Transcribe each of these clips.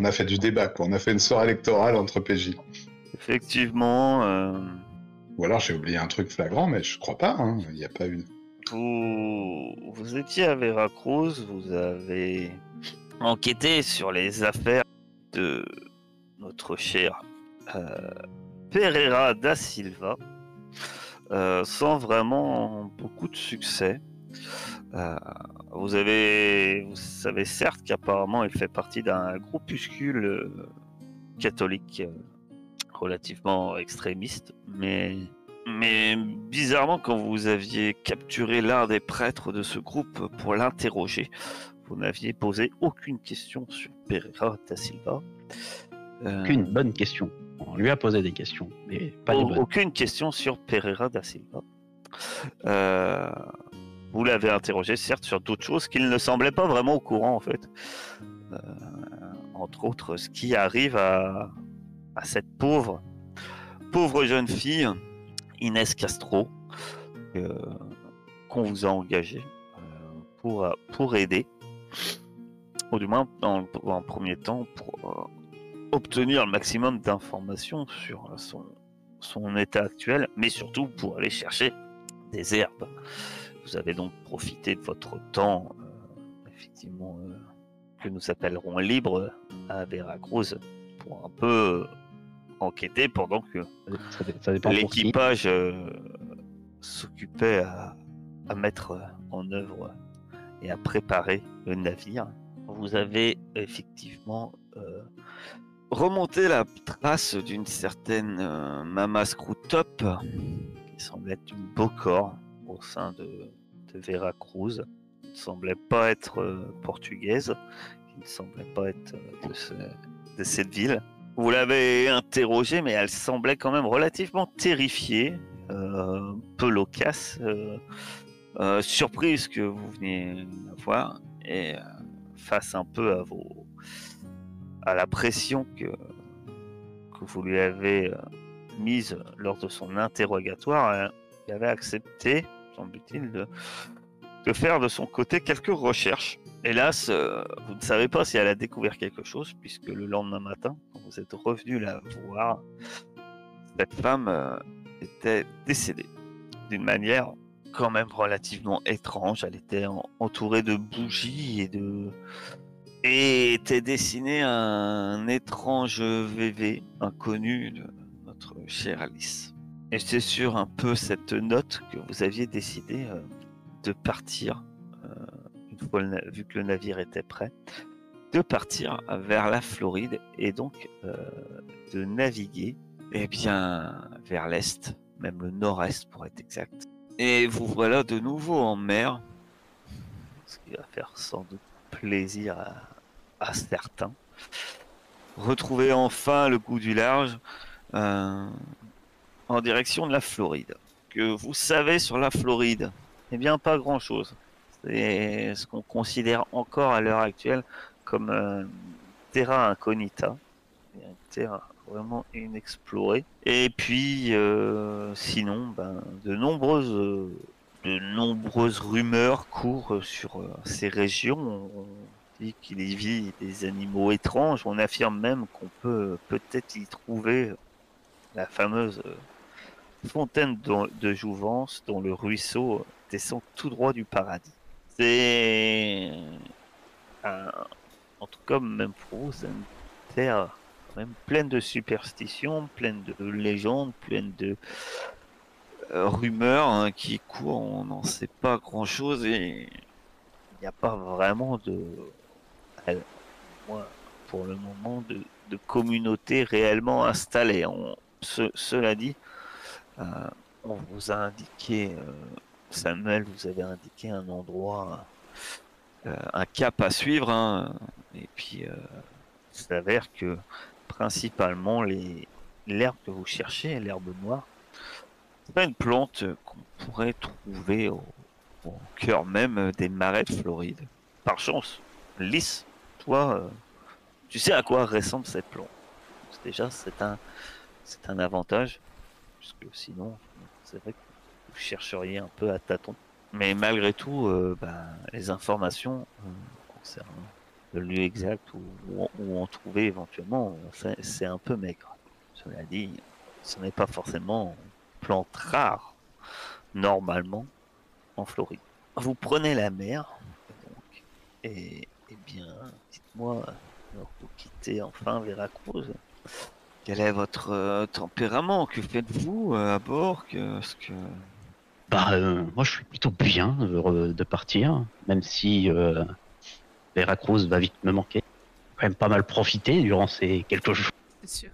On a fait du débat, quoi. On a fait une soirée électorale entre PJ. Effectivement, euh, Ou alors j'ai oublié un truc flagrant, mais je crois pas. hein. Il n'y a pas une. vous, vous étiez à Veracruz, vous avez enquêté sur les affaires de notre cher euh, Pereira da Silva, euh, sans vraiment beaucoup de succès. Euh, vous avez, vous savez certes qu'apparemment il fait partie d'un groupuscule euh, catholique euh, relativement extrémiste, mais mais bizarrement, quand vous aviez capturé l'un des prêtres de ce groupe pour l'interroger, vous n'aviez posé aucune question sur Pereira da Silva. Aucune bonne question. On lui a posé des questions, mais pas les bonnes. aucune question sur Pereira da Silva. Euh, vous l'avez interrogé, certes, sur d'autres choses qu'il ne semblait pas vraiment au courant, en fait. Euh, entre autres, ce qui arrive à, cette pauvre, pauvre jeune fille, Inès Castro, qu'on vous a engagée euh, pour, pour aider, ou du moins, dans, en premier temps, pour euh, obtenir le maximum d'informations sur son, son état actuel, mais surtout pour aller chercher des herbes. Vous avez donc profité de votre temps, euh, effectivement, euh, que nous appellerons libre à Veracruz, pour un peu enquêter pendant que l'équipage euh, s'occupait à, à mettre en œuvre et à préparer le navire. Vous avez effectivement euh, remonté la trace d'une certaine euh, Mama Screwtop qui semblait être une beau corps au sein de, de Veracruz. qui ne semblait pas être euh, portugaise, qui ne semblait pas être euh, de, ce- de cette ville. Vous l'avez interrogée, mais elle semblait quand même relativement terrifiée, euh, peu loquace, euh, surprise que vous veniez la voir, et face un peu à vos, à la pression que, que vous lui avez mise lors de son interrogatoire, il avait accepté, de, faire de son côté quelques recherches. Hélas, euh, vous ne savez pas si elle a découvert quelque chose, puisque le lendemain matin, quand vous êtes revenu la voir, cette femme euh, était décédée d'une manière quand même relativement étrange. Elle était en- entourée de bougies et était dessiné un étrange VV inconnu de notre chère Alice. Et c'est sur un peu cette note que vous aviez décidé euh, de partir, euh, une fois le na- vu que le navire était prêt, de partir vers la Floride et donc euh, de naviguer eh bien, vers l'est, même le nord-est pour être exact. Et vous voilà de nouveau en mer, ce qui va faire sans doute plaisir à, certains. Retrouver enfin le goût du large euh, en direction de la Floride. Que vous savez sur la Floride Eh bien, pas grand-chose. C'est ce qu'on considère encore à l'heure actuelle comme euh, terra incognita, une terre vraiment inexplorée. Et puis, euh, sinon, ben, de nombreuses, de nombreuses rumeurs courent sur euh, ces régions. On dit qu'il y vit des animaux étranges. On affirme même qu'on peut peut-être y trouver la fameuse fontaine de, Jouvence dont le ruisseau descend tout droit du paradis. C'est en tout cas, même pour vous, c'est une terre même pleine de superstitions, pleine de légendes, pleine de euh, rumeurs hein, qui courent. On n'en sait pas grand-chose et il n'y a pas vraiment de, moi, pour le moment, de, communauté réellement installée. On- ce- cela dit, euh, on vous a indiqué, euh, Samuel, vous avez indiqué un endroit, euh, un cap à suivre, hein, et puis euh, il s'avère que principalement l'herbe que vous cherchez, l'herbe noire, c'est pas une plante qu'on pourrait trouver au, cœur même des marais de Floride. Par chance, Lys, toi, euh, tu sais à quoi ressemble cette plante. Déjà, c'est un, c'est un avantage, puisque sinon, c'est vrai que vous chercheriez un peu à tâtons. Mais malgré tout, euh, ben, les informations euh, concernant le lieu exact où, où, en trouver éventuellement, c'est un peu maigre. Cela dit, ce n'est pas forcément une plante rare normalement en Floride. Vous prenez la mer, donc, et, eh bien, dites-moi, vous quittez enfin Veracruz, quel est votre euh, tempérament? Que faites-vous euh, à bord? Que, que... Bah, euh, moi je suis plutôt bien de partir, même si Veracruz va vite me manquer. J'ai quand même pas mal profité durant ces quelques jours. C'est sûr.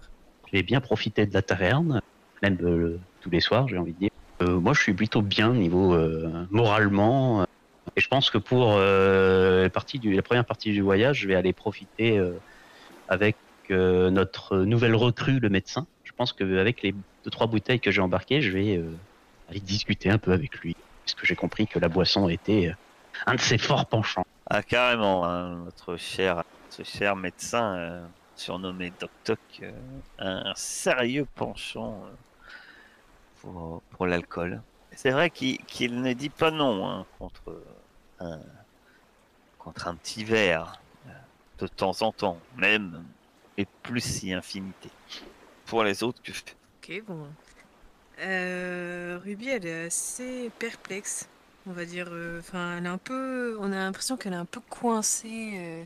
J'ai bien profité de la taverne, même tous les soirs, j'ai envie de dire. moi je suis plutôt bien niveau moralement. et je pense que pour la, partie du, la première partie du voyage, je vais aller profiter avec notre nouvelle recrue, le médecin. Je pense qu'avec les deux trois bouteilles que j'ai embarquées, je vais euh, aller discuter un peu avec lui, parce que j'ai compris que la boisson était euh, un de ses forts penchants. Ah carrément, hein, notre cher, cher médecin euh, surnommé Doc Toc, un sérieux penchant pour, l'alcool. C'est vrai qu'il ne dit pas non hein, contre un petit verre de temps en temps, même et plus si infinité. Pour les autres, que Ok, bon. Euh, Ruby, elle est assez perplexe, on va dire. Euh, enfin, elle est un peu. On a l'impression qu'elle est un peu coincée euh,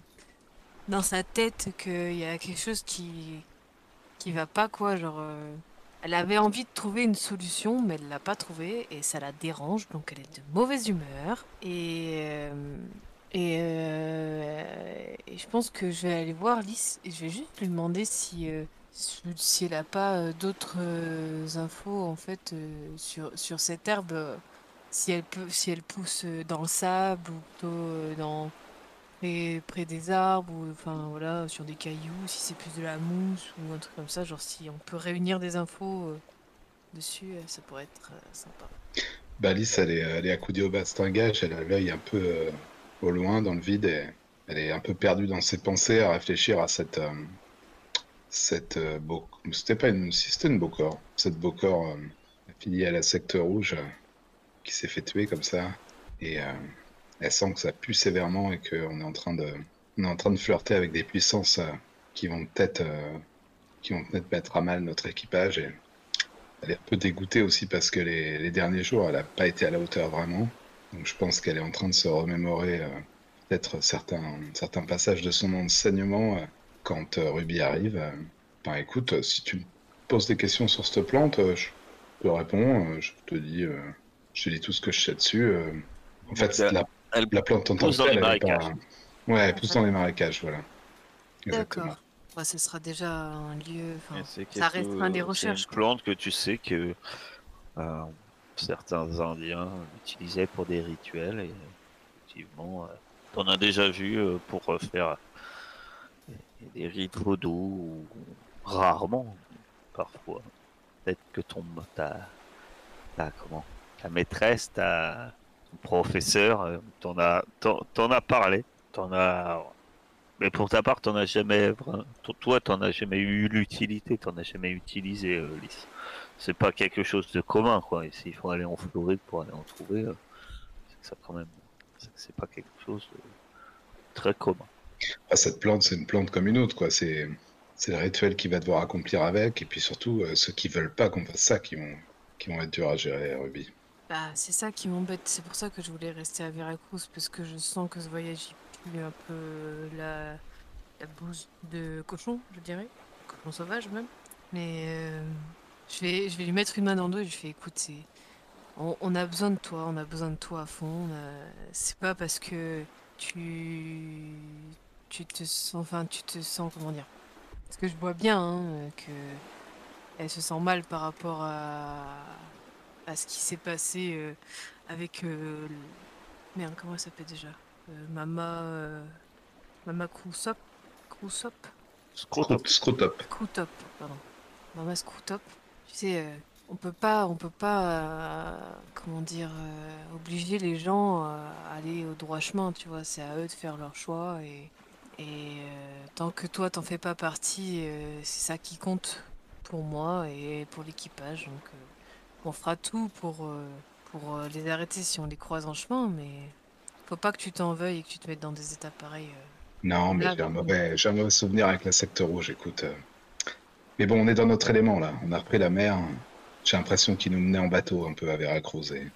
dans sa tête, qu'il y a quelque chose qui qui va pas, quoi. Genre, elle avait envie de trouver une solution, mais elle l'a pas trouvée et ça la dérange, donc elle est de mauvaise humeur. Et et, euh, et je pense que je vais aller voir Lys et je vais juste lui demander si, euh, si elle n'a pas euh, d'autres infos en fait sur, sur cette herbe, si elle peut, si elle pousse dans le sable ou plutôt dans près, près des arbres ou enfin voilà sur des cailloux, si c'est plus de la mousse ou un truc comme ça, genre si on peut réunir des infos dessus, ça pourrait être sympa. Bah Lys, elle est, elle est accoudée au bastingage, elle a l'œil un peu au loin, dans le vide, et elle est un peu perdue dans ses pensées à réfléchir à cette. Euh, cette euh, C'était pas une. C'était une Bocor. Cette Bocor euh, affiliée à la secte rouge qui s'est fait tuer comme ça. Et elle sent que ça pue sévèrement et qu'on est en train de. On est en train de flirter avec des puissances qui vont peut-être qui vont peut-être mettre à mal notre équipage elle est un peu dégoûtée aussi parce que les, les derniers jours elle n'a pas été à la hauteur vraiment donc je pense qu'elle est en train de se remémorer euh, peut-être certains, certains passages de son enseignement euh, quand euh, Ruby arrive. Ben écoute, si tu me poses des questions sur cette plante, je te réponds, je te dis, je te dis tout ce que je sais dessus. en fait, la, elle la plante en tant que telle, pas... Ouais, elle pousse dans les marécages, voilà. D'accord. Bah, ce sera déjà un lieu. Ça restera des recherches. C'est une plante que tu sais que certains Indiens l'utilisaient pour des rituels et effectivement, euh, on a déjà vu euh, pour faire des rites vaudou rarement, parfois. Peut-être que ton ta, ta comment ta maîtresse, ta ton professeur, euh, t'en a t'en as parlé, t'en as mais pour ta part, t'en as jamais toi t'en as jamais eu l'utilité, t'en as jamais utilisé, euh, c'est pas quelque chose de commun, quoi. Et s'il faut aller en Floride pour aller en trouver, euh, c'est ça quand même, c'est pas quelque chose de très commun. Ah, cette plante, c'est une plante comme une autre, quoi. C'est c'est le rituel qu'il va devoir accomplir avec, et puis surtout euh, ceux qui veulent pas qu'on fasse ça, qui vont qui vont être durs à gérer, Ruby. Bah, c'est ça qui m'embête. C'est pour ça que je voulais rester à Veracruz, parce que je sens que ce voyage il pue un peu la la bouse de cochon, je dirais, cochon sauvage même. Mais euh, je vais, je vais lui mettre une main dans le dos et je lui fais écoute, on, a besoin de toi, on a besoin de toi à fond. C'est pas parce que tu, tu te sens, enfin, tu te sens, comment dire Parce que je vois bien hein, que elle se sent mal par rapport à, à ce qui s'est passé euh, avec. Euh, merde, comment elle s'appelle déjà euh, Mama. Mama Crousop Crousop Scrotop. Scrotop, pardon. Mama Scrotop tu sais, euh, on peut pas, on peut pas, euh, comment dire, euh, obliger les gens à aller au droit chemin, tu vois. C'est à eux de faire leur choix et, et tant que toi t'en fais pas partie, c'est ça qui compte pour moi et pour l'équipage. Donc, on fera tout pour pour les arrêter si on les croise en chemin, mais faut pas que tu t'en veuilles et que tu te mettes dans des états pareils Non, mais j'ai un, mauvais, j'ai un mauvais souvenir avec la secte rouge, écoute. euh. Mais bon, on est dans notre élément là. On a repris la mer. J'ai l'impression qu'il nous menait en bateau un peu à Veracruz. Et...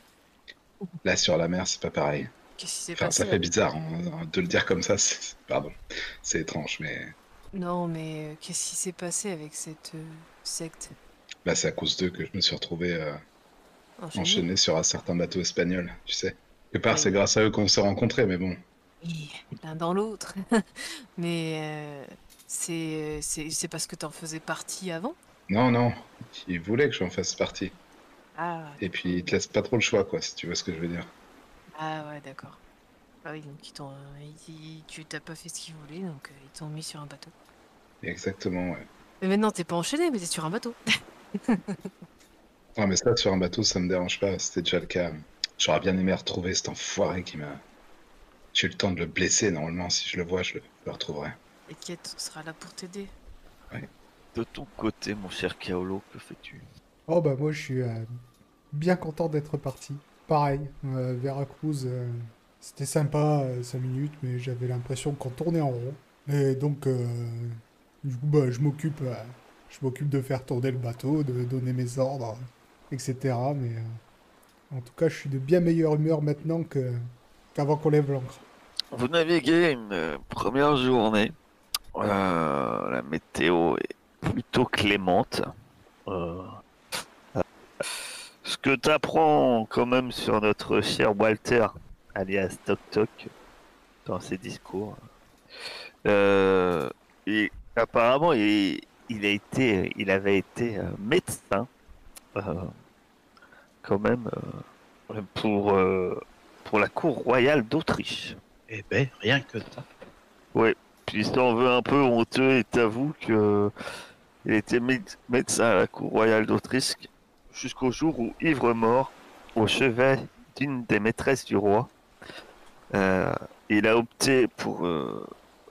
Là, sur la mer, c'est pas pareil. Qu'est-ce qui s'est Enfin, passé ça fait bizarre hein, de le dire comme ça. Pardon. C'est étrange, mais Non, mais euh, qu'est-ce qui s'est passé avec cette euh, secte? Là, c'est à cause d'eux que je me suis retrouvé euh, enchaîné sur un certain bateau espagnol, tu sais. Quelque part, c'est grâce à eux qu'on s'est rencontrés, mais bon. L'un dans l'autre. mais euh, c'est parce que t'en faisais partie avant? Non, non. Ils voulaient que j'en fasse partie. Ah, Et puis, ils te laissent pas trop le choix, quoi, si tu vois ce que je veux dire. ah ouais, d'accord. Ah oui, donc ils t'ont, tu t'as pas fait ce qu'ils voulaient, donc euh, ils t'ont mis sur un bateau. Exactement, ouais. Mais maintenant, t'es pas enchaîné, mais t'es sur un bateau. Non, mais ça, sur un bateau, ça me dérange pas. C'était déjà le cas. J'aurais bien aimé retrouver cet enfoiré qui m'a. J'ai eu le temps de le blesser, normalement. Si je le vois, je le, je le retrouverai. T'inquiète, on sera là pour t'aider. De ton côté, mon cher Kaolo, que fais-tu? Oh bah moi je suis euh, bien content d'être parti. Pareil, euh, Veracruz, euh, c'était sympa 5 minutes, mais j'avais l'impression qu'on tournait en rond. Et donc, euh, du coup, bah, je m'occupe euh, je m'occupe de faire tourner le bateau, de donner mes ordres, etc. Mais euh, en tout cas, je suis de bien meilleure humeur maintenant que qu'avant qu'on lève l'ancre. Vous naviguez une euh, première journée. Euh, la météo est plutôt clémente. Euh, ce que tu apprends quand même sur notre cher Walter, alias Toc Toc, dans ses discours, euh, et apparemment il, il a été, il avait été euh, médecin, quand même, pour, pour la cour royale d'Autriche. Eh ben, rien que ça. Puis si t'en veux un peu honteux et t'avoue que il était méde- médecin à la cour royale d'Autriche jusqu'au jour où, ivre mort, au chevet d'une des maîtresses du roi, euh, il a opté pour euh,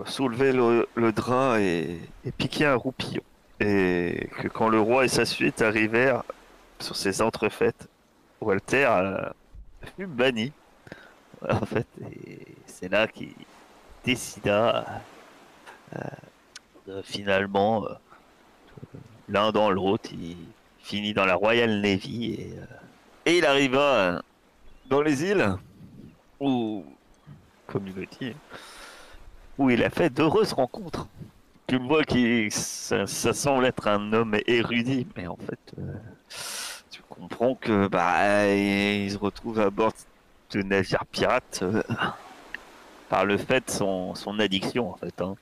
soulever le, le drap et, piquer un roupillon. Et que quand le roi et sa suite arrivèrent sur ces entrefaites, Walter fut banni. En fait, c'est là qu'il décida finalement euh, l'un dans l'autre, il finit dans la Royal Navy et, euh, et il arriva euh, dans les îles où, comme il où il a fait d'heureuses rencontres. Tu vois que ça, semble être un homme érudit, mais en fait, euh, tu comprends que bah il se retrouve à bord de navires pirates euh, par le fait de son, son addiction en fait. hein.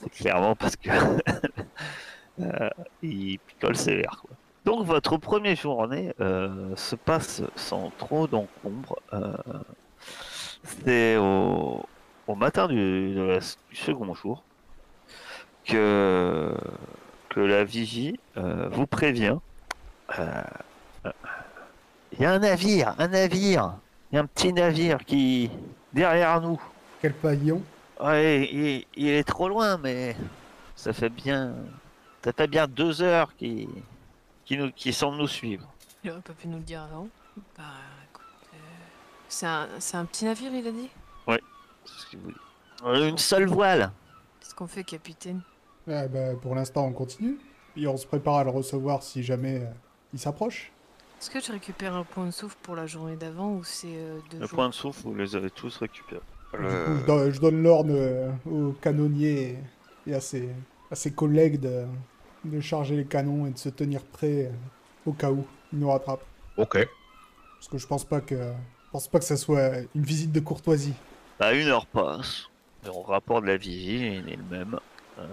C'est clairement parce que euh, il picole sévère. Quoi. Donc votre première journée euh, se passe sans trop d'encombre. euh, C'est au, matin du, du second jour que, la vigie vous prévient. Il y a un navire, un navire, y a un petit navire qui derrière nous. Quel pavillon? Ouais, il, il est trop loin, mais ça fait bien, ça fait bien deux heures qui, qui nous, qui semble nous suivre. Il aurait pas pu nous le dire avant. Bah, écoute, euh, c'est un, c'est un petit navire, il a dit? C'est ce qu'il vous dit. Euh, Une seule voile. Qu'est-ce qu'on fait, capitaine? Ah bah, Pour l'instant, on continue. Et on se prépare à le recevoir si jamais euh, il s'approche. Est-ce que tu récupères un point de souffle pour la journée d'avant ou c'est euh, deux Le jours? point de souffle, vous les avez tous récupérés. Du coup, je, donne, l'ordre euh, au canonnier et à ses, à ses collègues de, de charger les canons et de se tenir prêts euh, au cas où ils nous rattrapent. Ok. Parce que je pense pas que, je pense pas que ça soit une visite de courtoisie. Bah, une heure passe. Le rapport de la vigie il est le même. Euh,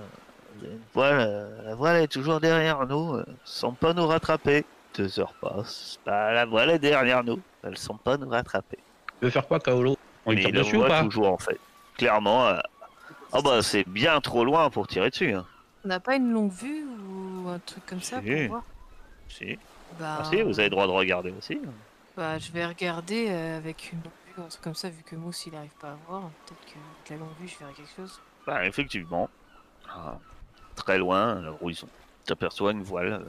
il y a une voile, euh, la voile est toujours derrière nous, euh, sans pas nous rattraper. Deux heures passent. Bah, la voile est derrière nous, elles sont pas nous rattraper. Tu veux faire quoi, Kaolo? On Mais tire il le dessus ou voit pas toujours en fait. Clairement, euh, ah bah c'est bien trop loin pour tirer dessus. Hein. On n'a pas une longue vue ou un truc comme ça Si. pour voir Si. Bah, Ah, si, vous avez le droit de regarder aussi. bah, je vais regarder euh, avec une longue vue, un truc comme ça, vu que Mousse il arrive pas à voir. Peut-être que avec la longue vue je verrai quelque chose. Bah, effectivement. Ah, très loin, à l'horizon. T'aperçois une voile. euh,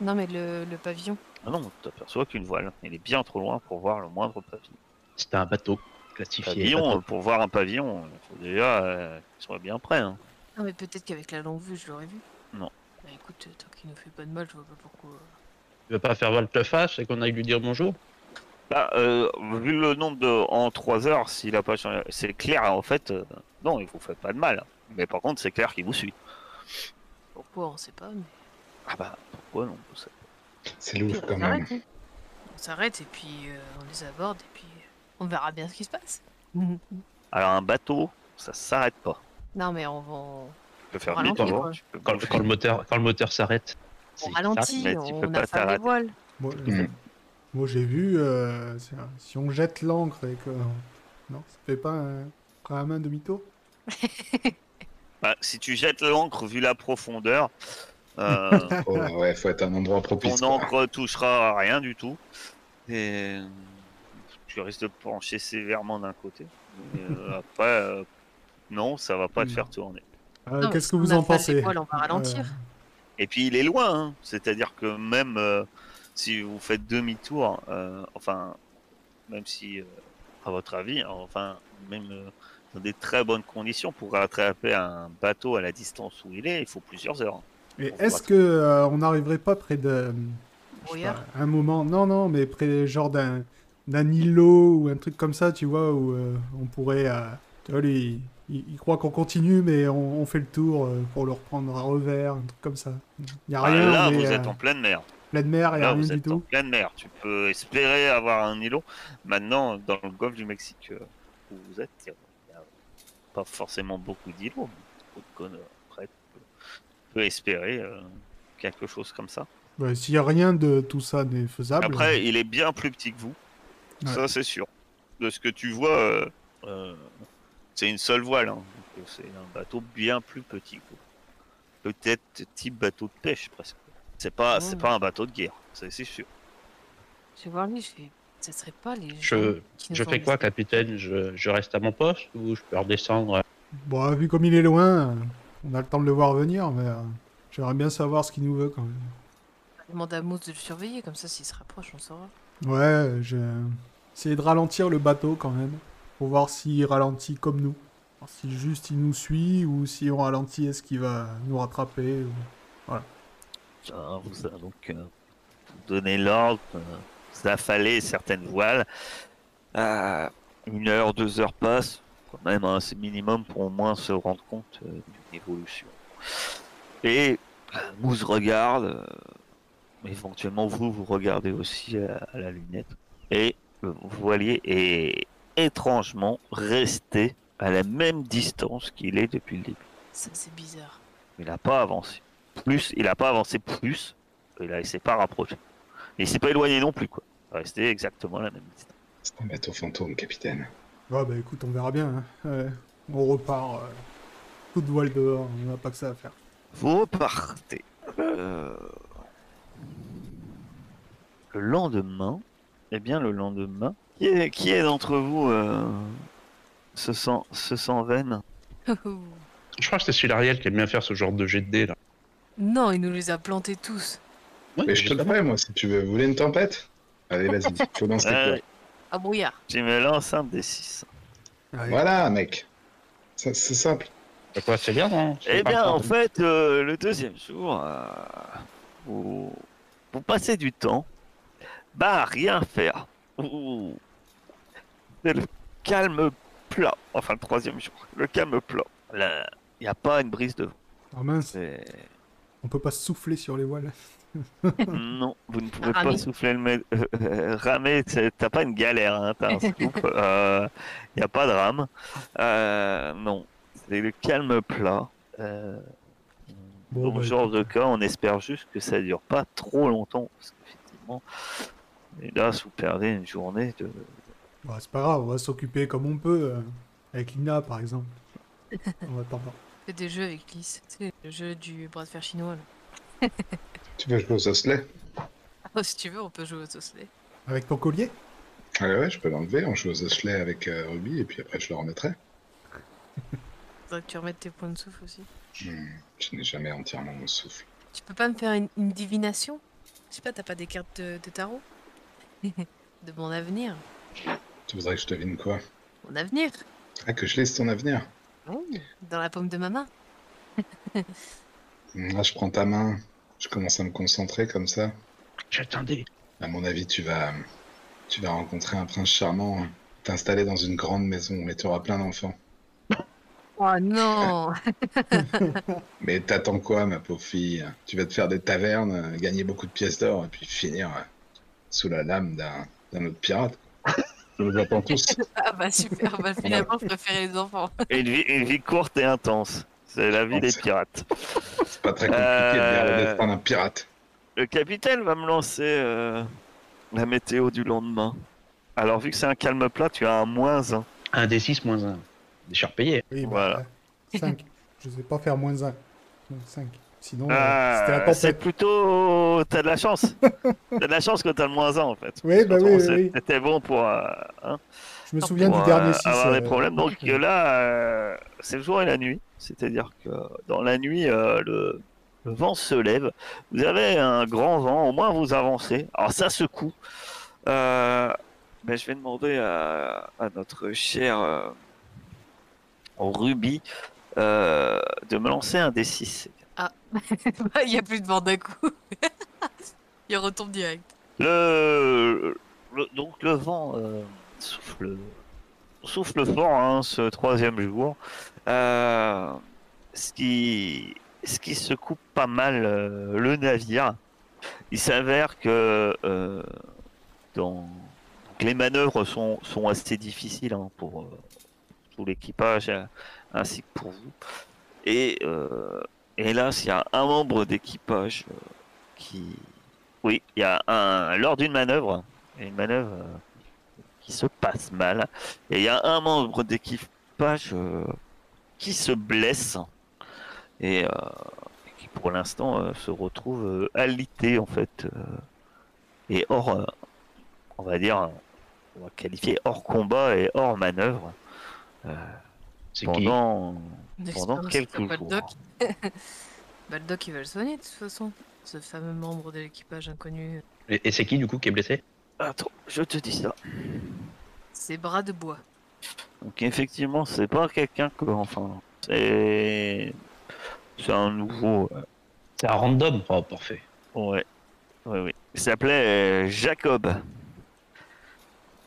Non, mais le, le pavillon. Ah non, t'aperçois qu'une voile. Elle est bien trop loin pour voir le moindre pavillon. C'était un bateau. Classifié. Pavillon, euh, pour voir un pavillon, il faut déjà euh, qu'il soit bien prêt. hein. Non, mais peut-être qu'avec la longue vue, je l'aurais vu. Non. Bah écoute, tant qu'il nous fait pas de mal, je vois pas pourquoi. Tu veux pas faire volte-face et qu'on aille lui dire bonjour? Bah, euh, vu le nombre de en 3 heures, s'il a pas changé, c'est clair en fait. euh, non, il vous fait pas de mal. Mais par contre, c'est clair qu'il vous suit. Pourquoi, on sait pas, mais. Ah bah pourquoi non vous savez. C'est lourd quand on même. s'arrête, hein. On s'arrête et puis euh, on les aborde et puis euh, on verra bien ce qui se passe. Alors un bateau, ça s'arrête pas. Non, mais on va. Tu peux faire On tu peux quand, le moteur, quand le moteur s'arrête. On c'est- ralentit, mais tu peux on pas les voiles. Moi, Mhm. moi, j'ai vu, euh, si- si on jette l'ancre et que. Non, ça fait pas un, un main demi-tour Bah, si tu jettes l'ancre vu la profondeur, euh, Oh, ouais, faut être un endroit propice. ton quoi. encre touchera à rien du tout. Et euh, tu risques de pencher sévèrement d'un côté. Mais, euh, après, euh, non, ça va pas te faire tourner. Euh, Qu'est-ce que vous en pensez? on va ralentir. Euh, Et puis il est loin, hein. c'est-à-dire que même euh, si vous faites demi-tour, euh, enfin, même si, euh, à votre avis, enfin, même euh, dans des très bonnes conditions pour rattraper un bateau à la distance où il est, il faut plusieurs heures. Et est-ce que euh, on n'arriverait pas près de pas, un moment Non, non, mais près genre d'un d'un îlot ou un truc comme ça, tu vois, où euh, on pourrait. euh, tu vois, lui, il, il croit qu'on continue, mais on, on fait le tour euh, pour le reprendre à revers, un truc comme ça. Il y a Ah, rien, là, mais, vous euh, êtes en pleine mer. pleine mer, il y a Là, rien vous du en tout. pleine mer. Tu peux espérer avoir un îlot. Maintenant, dans le golfe du Mexique euh, où vous êtes, il n'y a pas forcément beaucoup d'îlots. Après, tu peux, espérer euh, quelque chose comme ça. S'il y a rien de tout ça n'est faisable. Après, il est bien plus petit que vous. Ouais. Ça, c'est sûr. De ce que tu vois, euh, euh, c'est une seule voile. hein. Euh, C'est un bateau bien plus petit. Peut-être type bateau de pêche, presque. C'est pas, c'est pas un bateau de guerre, ça, c'est sûr. Je vais voir lui, je fais. Ce serait pas les. Je- gens qui nous Je fais quoi, capitaine? Je, je reste à mon poste ou je peux redescendre? Bon, vu comme il est loin, on a le temps de le voir venir, mais euh, j'aimerais bien savoir ce qu'il nous veut quand même. Demande à Mousse de le surveiller, comme ça s'il se rapproche, on saura. Ouais, j'ai essayé de ralentir le bateau quand même, pour voir s'il ralentit comme nous. Alors, si juste il nous suit ou si on ralentit, est-ce qu'il va nous rattraper ou- Ça, vous donc euh, donné l'ordre, euh, vous certaines voiles. Une heure, deux heures passent, quand même, hein, c'est minimum pour au moins se rendre compte euh, d'une évolution. Et euh, Mousse regarde, euh, éventuellement vous, vous regardez aussi à, à la lunette. Et le voilier est étrangement resté à la même distance qu'il est depuis le début. Ça, c'est bizarre. Il n'a pas avancé. Plus, il n'a pas avancé plus. Il a, il s'est pas rapproché. Et il s'est pas éloigné non plus, quoi. Il est resté exactement à la même distance. C'est un bateau fantôme, capitaine. Ouais, bah écoute, on verra bien. hein. Ouais, on repart euh, toute voile dehors, on n'a pas que ça à faire. Vous repartez. Euh, Le lendemain, eh bien le lendemain, qui est, qui est d'entre vous euh, se sent se sent veine Je crois que c'est celui d'Ariel qui aime bien faire ce genre de jet de dés là. non, il nous les a plantés tous. Ouais, Mais je te le fais, moi, si tu veux. Vous voulez une tempête? Allez, vas-y, faut lancer Ouais, quoi À brouillard. Tu me lances un des 6. Ouais. Voilà, mec. C'est simple. C'est quoi, c'est bien, non Eh bien, en fait, euh, le deuxième jour, euh, vous, vous passez du temps, bah, à rien faire. C'est le calme plat. Enfin, le troisième jour, le calme plat. Il n'y a pas une brise de vent. Mince, C'est- on peut pas souffler sur les voiles. Non, vous ne pouvez Ramer. pas souffler le mé... euh, euh, ramer, c'est- t'as pas une galère, hein, t'as un scoop. Il n'y a pas de rame. Euh, non, c'est le calme plat. Euh, Bon, Dans bah, ce genre de cas, on espère juste que ça dure pas trop longtemps. Parce qu'effectivement, et là, si vous perdez une journée de. Bah, c'est pas grave, on va s'occuper comme on peut. euh, avec Lina, par exemple. en attendant. Fais des jeux avec Lys. C'est le jeu du bras de fer chinois. Là. Tu veux jouer aux osselets Ah, si tu veux, on peut jouer aux osselets. Avec ton collier? Ah ouais, je peux l'enlever. On joue aux osselets avec euh, Ruby et puis après je le remettrai. Faudrait que tu remettes tes points de souffle aussi. Hmm, je n'ai jamais entièrement mon souffle. Tu peux pas me faire une, une divination? Je sais pas, t'as pas des cartes de, de tarot? De mon avenir Tu voudrais que je devine quoi? Mon avenir. Ah, que je laisse ton avenir. Oui, dans la paume de ma main. Là, je prends ta main. Je commence à me concentrer comme ça. J'attendais. À mon avis, tu vas, tu vas rencontrer un prince charmant, t'installer dans une grande maison et tu auras plein d'enfants. Oh non Mais t'attends quoi, ma pauvre fille? Tu vas te faire des tavernes, gagner beaucoup de pièces d'or et puis finir euh, sous la lame d'un d'un autre pirate. Je vous attends tous. Ah bah super, bah finalement je préférais les enfants. Une vie, une vie courte et intense. C'est la vie des pirates. C'est pas très compliqué Euh, destin d'un pirate. Le capitaine va me lancer euh, la météo du lendemain. Alors, vu que c'est un calme plat, tu as un moins 1. Un des 6 moins 1. Des chers payés. Oui, Voilà. 5. Je sais pas faire moins 1. 5. Sinon, euh, Ah, c'est tempête. plutôt. T'as de la chance. T'as de la chance que t'as le moins 1 en fait. Oui, bah oui, oui. C'était bon pour, euh, hein, Je me souviens pour, du dernier euh, 6. avoir des problèmes. Donc euh, là, euh, c'est le jour et la nuit. C'est-à-dire que dans la nuit, euh, le, le vent se lève. Vous avez un grand vent. Au moins, vous avancez. Alors ça secoue. Euh, ben, je vais demander à, à notre cher euh, Ruby euh, de me lancer un D6. Il y a plus de vent d'un coup. Il retombe direct. Le, donc le vent euh, souffle, souffle fort hein, ce troisième jour, euh, ce qui ce qui secoue pas mal euh, le navire. Il s'avère que les manœuvres sont, sont assez difficiles hein, pour tout l'équipage ainsi que pour vous. Hélas, il y a un membre d'équipage euh, qui oui, il y a un lors d'une manœuvre, une manœuvre euh, qui se passe mal, et il y a un membre d'équipage euh, qui se blesse et euh, qui pour l'instant euh, se retrouve euh, alité en fait et hors, on va dire, on va qualifier hors combat et hors manœuvre pendant pendant quelques jours. doc. Bah, le doc il va le soigner de toute façon. Ce fameux membre de l'équipage inconnu. Et, et c'est qui du coup qui est blessé? Attends, je te dis ça. Ses bras de bois. Donc effectivement, c'est pas quelqu'un que, enfin, c'est, c'est un nouveau, euh, C'est un random. Oh, parfait. ouais, ouais, oui. Il s'appelait euh, Jacob.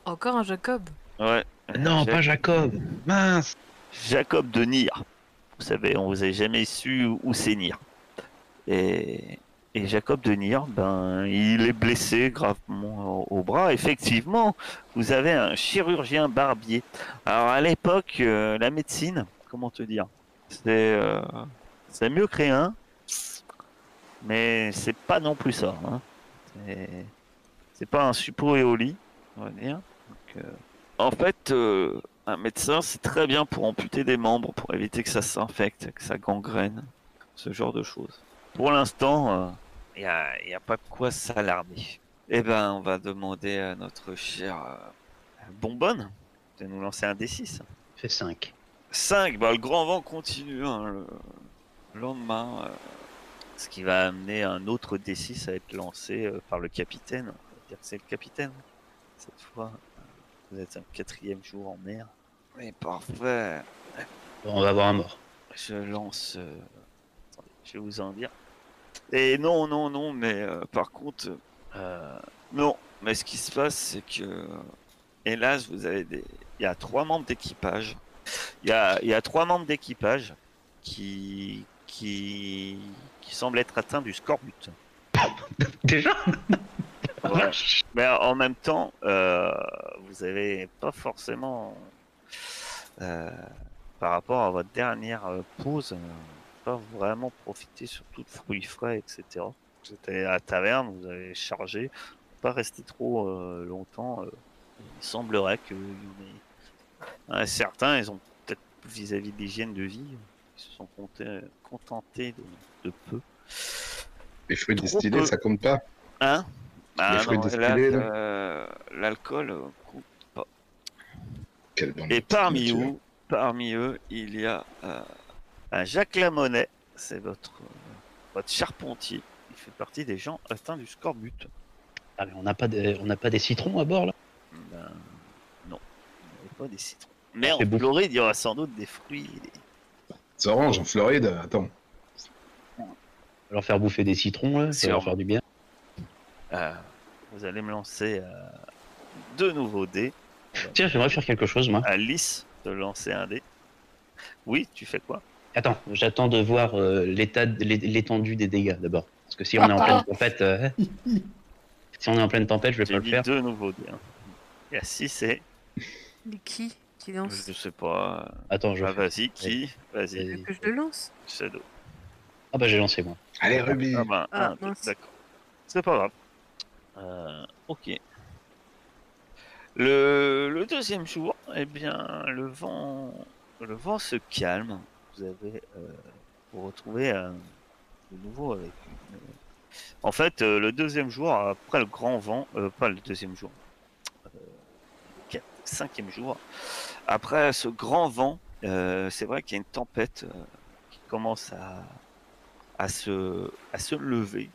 Encore un Jacob? Ouais. Non, pas Jacob. Mince. Jacob de Nir. Vous savez, on vous a jamais su où Nir. Et, et Jacob de Nir, ben, il est blessé gravement au, bras. Effectivement, vous avez un chirurgien barbier. Alors à l'époque, euh, la médecine, comment te dire, c'est euh, c'est mieux que rien, mais c'est pas non plus ça. hein. C'est- pas un suppôt et au lit, on va dire. Euh, en fait, un médecin, c'est très bien pour amputer des membres, pour éviter que ça s'infecte, que ça gangrène, ce genre de choses. Pour l'instant, il n'y a, pas de quoi s'alarmer. Eh ben, on va demander à notre cher euh, Bonbonne de nous lancer un D6. Fait 5. 5, bah, le grand vent continue hein, le le lendemain. euh, ce qui va amener un autre D6 à être lancé euh, par le capitaine. C'est le capitaine. Cette fois, euh, vous êtes un quatrième jour en mer. Oui, parfait. Bon, on va avoir un mort. Je lance. euh, Attendez, je vais vous en dire. Et non, non, non, mais euh, par contre, euh, non. Mais ce qui se passe, c'est que, hélas, vous avez des. Il y a trois membres d'équipage. Il y a, il y a trois membres d'équipage qui, qui, qui semblent être atteints du scorbut. Déjà. Mais en même temps, euh, vous avez pas forcément, par rapport à votre dernière euh, pause, euh, pas vraiment profité surtout de fruits frais, etc. Vous étiez à la taverne, vous avez chargé, pas resté trop euh, longtemps. euh, il semblerait que euh, certains, ils ont peut-être vis-à-vis de l'hygiène de vie, ils se sont contentés de, de peu. Les fruits Trop distillés, peu. ça compte pas. Hein? Ah fruits non, distillés, là, euh, l'alcool euh, compte pas. Quelle bonne Et parmi eux, parmi eux, il y a euh, un Jacques Lamonnet, c'est votre euh, votre charpentier. Il fait partie des gens atteints du scorbut. Ah, mais on n'a pas, de- on n'a pas des citrons à bord là? Ben, non, il n'y avait pas des citrons. Mais en beau. Floride, il y aura sans doute des fruits. des- C'est orange en Floride, attends. leur faire bouffer des citrons, là, ça va leur faire du bien. Euh, vous allez me lancer euh, deux nouveaux dés. Tiens, j'aimerais faire quelque chose, moi. Alice de lancer un dé. Oui, tu fais quoi? Attends, j'attends de voir euh, l'état, l'étendue des dégâts d'abord. Parce que si on est en pleine tempête, euh, si on est en pleine tempête, je vais pas le faire. deux nouveaux dés. hein. Il y a 6 et. Mais qui Qui lance? Je sais pas. Attends, je. Ah, vas-y, qui? Vas-y, Vas-y. Que je le lance? Shadow. Ah bah j'ai lancé moi. Allez, Ruby. Ah, bah, Ah, un, deux, mince. d'accord. C'est pas grave. Euh, ok. Le, deuxième jour, eh bien, le vent, le vent se calme. Vous avez, euh, vous retrouvez euh, de nouveau avec une... En fait, euh, le deuxième jour, après le grand vent, euh, pas le deuxième jour, euh, cinquième jour, après ce grand vent, euh, c'est vrai qu'il y a une tempête euh, qui commence à se lever.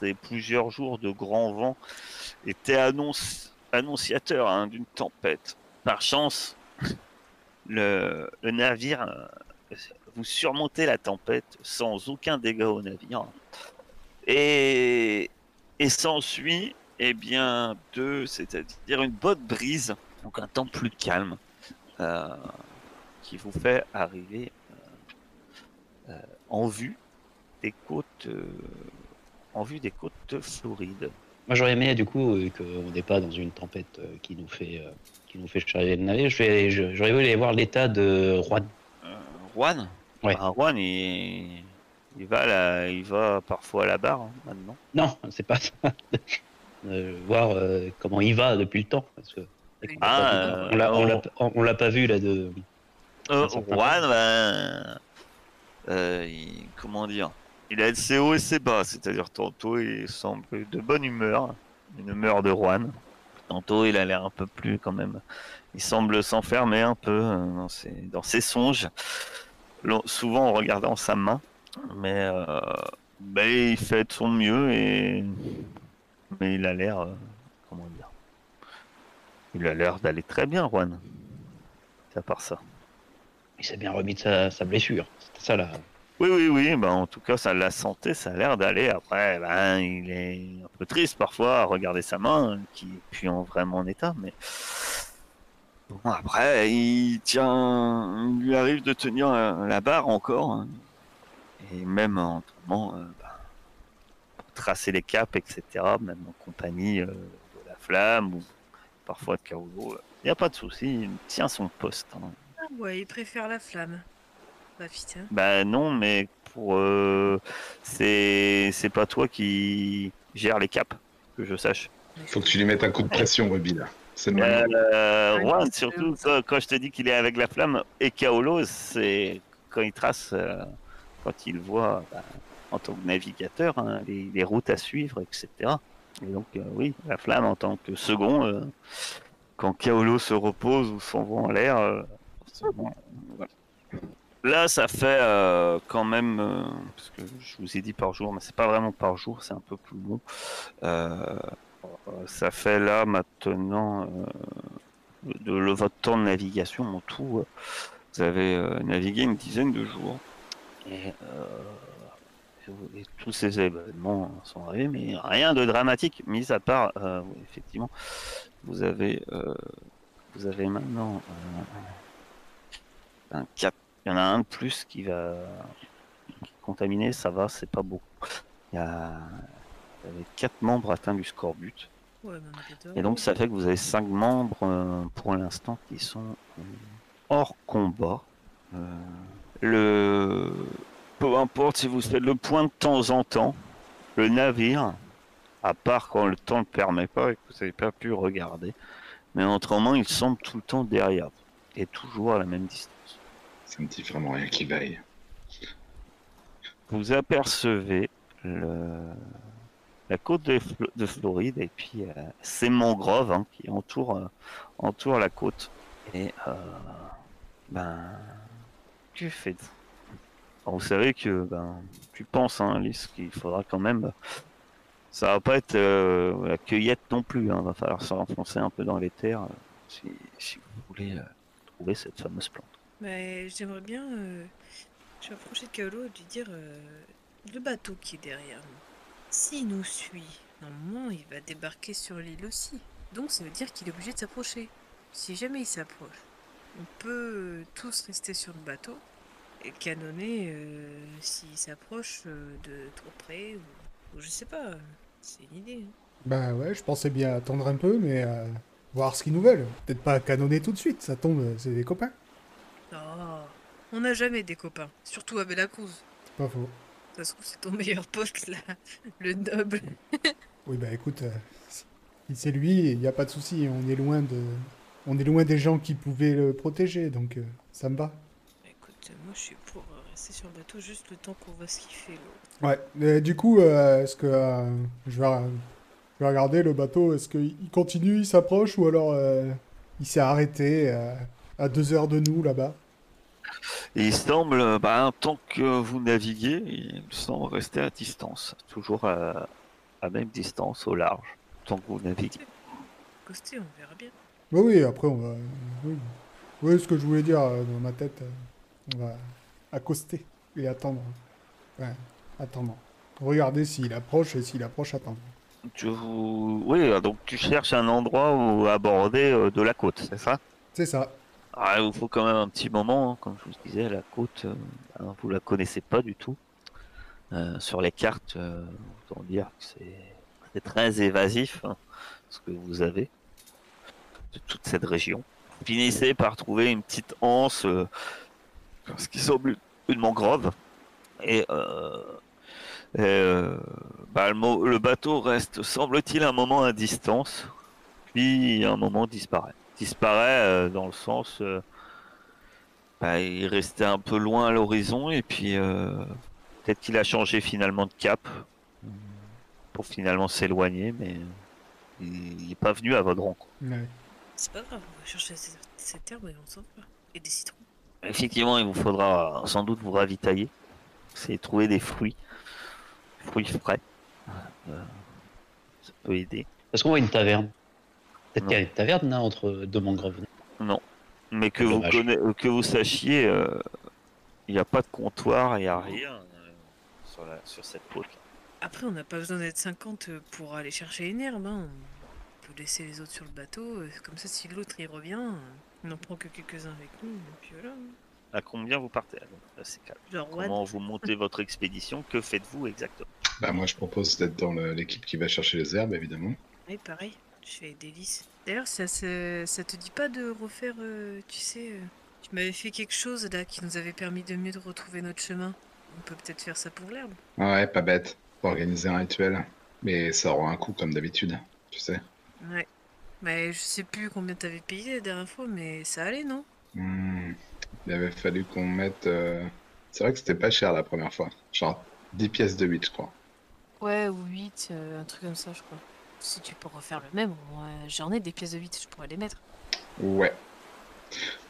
C'est plusieurs jours de grand vent étaient annonce, annonciateurs hein, d'une tempête. Par chance, le, navire, euh, vous surmontez la tempête sans aucun dégât au navire. Et, et s'ensuit, eh bien, deux, c'est-à-dire une bonne brise, donc un temps plus calme, euh, qui vous fait arriver euh, en vue des côtes, en vue des côtes de Floride. Moi j'aurais aimé du coup euh, qu'on n'est pas dans une tempête euh, qui nous fait euh, qui nous fait charger le navire. J'aurais voulu aller voir l'état de Rouen. Euh, Juan, Ouais. Ah, Juan, il, il va là, il va parfois à la barre hein, maintenant. Non, c'est pas ça. Voir comment il va depuis le temps. Parce que, Ah, on l'a- on l'a pas vu là de. Juan, ben, il- comment dire, il a ses hauts et ses bas, c'est-à-dire tantôt il semble de bonne humeur, une humeur de Juan. Tantôt il a l'air un peu plus quand même, il semble s'enfermer un peu euh, dans ses, songes, souvent en regardant sa main, mais euh, ben, il fait de son mieux et mais il a l'air, euh, comment dire, il a l'air d'aller très bien Juan. À part ça. Il s'est bien remis de sa, sa blessure. C'était ça là. Oui, oui, oui. Ben, en tout cas, ça, la santé, ça a l'air d'aller. Après, ben, il est un peu triste parfois à regarder sa main, qui est plus en vraiment en état. Mais bon, après, il tient, lui arrive de tenir euh, la barre encore, hein. et même en tournant, euh, ben, tracer les caps, etc. Même en compagnie euh, de la flamme ou parfois de Kaodo. Il n'y a pas de souci. Il tient son poste. hein. Ah Ouais, il préfère la flamme. Bah putain. Bah non, mais pour euh, c'est c'est pas toi qui gère les caps, que je sache. Faut que tu lui mettes un coup de pression, Ruby, là. C'est le moment. Euh, Juan, surtout quand, quand je te dis qu'il est avec la flamme et Kaolo, c'est quand il trace, euh, quand il voit bah, en tant que navigateur hein, les, les routes à suivre, etc. Et donc euh, oui, la flamme en tant que second, euh, quand Kaolo se repose ou s'envoie en l'air, euh, voilà. Là, ça fait euh, quand même, euh, parce que je vous ai dit par jour, mais c'est pas vraiment par jour, c'est un peu plus long. Euh, ça fait là maintenant de, votre temps de navigation en tout. vous avez navigué une dizaine de jours. Et, et tous ces événements sont arrivés, mais rien de dramatique, mis à part, effectivement, vous avez, vous avez maintenant un cap. Il y en a un de plus qui va contaminé, ça va, c'est pas beaucoup. Il y a, il y avait quatre membres atteints du. Ouais, on est d'accord. Et donc ça fait que vous avez cinq membres euh, pour l'instant qui sont euh, hors combat. Euh, le peu importe si vous faites le point de temps en temps, le navire, à part quand le temps ne le permet pas et que vous n'avez pas pu regarder, mais autrement il semble tout le temps derrière vous et toujours à la même distance. Ça me dit vraiment rien qui vaille. Vous apercevez le- la côte de, Flo- de Floride et puis euh, ces mangroves hein, qui entourent, euh, entourent la côte. Et euh, ben, que faites-vous? Vous savez que ben, tu penses, hein, Alice, qu'il faudra quand même. Ça va pas être euh, la cueillette non plus. Hein, va falloir se renfoncer un peu dans les terres. si, vous voulez trouver cette fameuse plante. Mais j'aimerais bien. euh, je vais approcher de Kaolo et lui dire euh, le bateau qui est derrière nous. S'il nous suit, normalement il va débarquer sur l'île aussi. Donc ça veut dire qu'il est obligé de s'approcher. Si jamais il s'approche, on peut euh, tous rester sur le bateau et canonner euh, s'il s'approche euh, de trop près ou, ou je sais pas. C'est une idée. hein. Bah ouais, je pensais bien attendre un peu, mais voir ce qu'ils nous veulent. Peut-être pas canonner tout de suite, ça tombe, c'est des copains. Oh, on n'a jamais des copains, surtout à Belacruz. C'est pas faux. Ça se trouve c'est ton meilleur pote là, le noble. Oui, bah écoute, euh, c'est lui, il n'y a pas de souci. On est loin de, on est loin des gens qui pouvaient le protéger, donc euh, ça me va. Écoute, moi je suis pour euh, rester sur le bateau juste le temps qu'on voit ce qu'il fait. Ouais. mais du coup, euh, est-ce que euh, je vais, je vais regarder le bateau Est-ce qu'il il continue, il s'approche, ou alors euh, il s'est arrêté à deux heures de nous là-bas? Et il semble, bah, tant que vous naviguez, il semble rester à distance, toujours à, à même distance, au large, tant que vous naviguez. Costé, on verra bien. Oui, oui. Après, on va. Oui, oui ce que je voulais dire euh, dans ma tête, euh, on va accoster et attendre. Ouais, attendre. Regarder s'il approche et s'il approche, attendre. Tu, vous- oui, donc tu cherches un endroit où aborder euh, de la côte, c'est ça? C'est ça. Ah, il vous faut quand même un petit moment, hein, comme je vous disais, la côte, euh, hein, vous la connaissez pas du tout. Euh, sur les cartes, euh, autant dire que c'est très évasif hein, ce que vous avez de toute cette région. Vous finissez par trouver une petite anse, euh, ce qui semble une mangrove, et, bah, le bateau reste, semble-t-il, un moment à distance, puis un moment disparaît disparaît euh, dans le sens euh, bah, il restait un peu loin à l'horizon et puis euh, peut-être qu'il a changé finalement de cap pour finalement s'éloigner mais il n'est pas venu à votre rencontre. Ouais. C'est pas grave, on va chercher cette, cette herbe et on s'en va. Et des citrons. Effectivement, il vous faudra sans doute vous ravitailler. C'est trouver des fruits, fruits frais. Euh, ça peut aider. Est-ce qu'on voit une taverne? Peut-être Non. qu'il y a une taverne là, entre deux mangroves. Non. Mais que vous, Dommage. conna- que vous sachiez, euh, il n'y a pas de comptoir, il n'y a rien euh, sur, la- sur cette côte. Après, on n'a pas besoin d'être 50 pour aller chercher une herbe. hein. On peut laisser les autres sur le bateau. euh, Comme ça, si l'autre il revient, on n'en prend que quelques-uns avec nous. Et puis voilà. À combien vous partez Ah, bon, là, c'est calme. Genre, what Comment vous montez votre expédition? Que faites-vous exactement? Bah, moi, je propose d'être dans l'équipe qui va chercher les herbes, évidemment. Oui, pareil. Je fais des. D'ailleurs, ça, ça te dit pas de refaire, euh, tu sais, euh, tu m'avais fait quelque chose là qui nous avait permis de mieux de retrouver notre chemin. On peut peut-être faire ça pour l'herbe. Ouais, pas bête. Faut organiser un rituel. Mais ça aura un coût, comme d'habitude. Tu sais. Ouais. Mais je sais plus combien t'avais payé la dernière fois, mais ça allait, non? Hmm. Il avait fallu qu'on mette. euh, C'est vrai que c'était pas cher la première fois. Genre 10 pièces de 8, je crois. Ouais, ou 8, un truc comme ça, je crois. Si tu peux refaire le même, moi, j'en ai des pièces de 8, je pourrais les mettre. Ouais.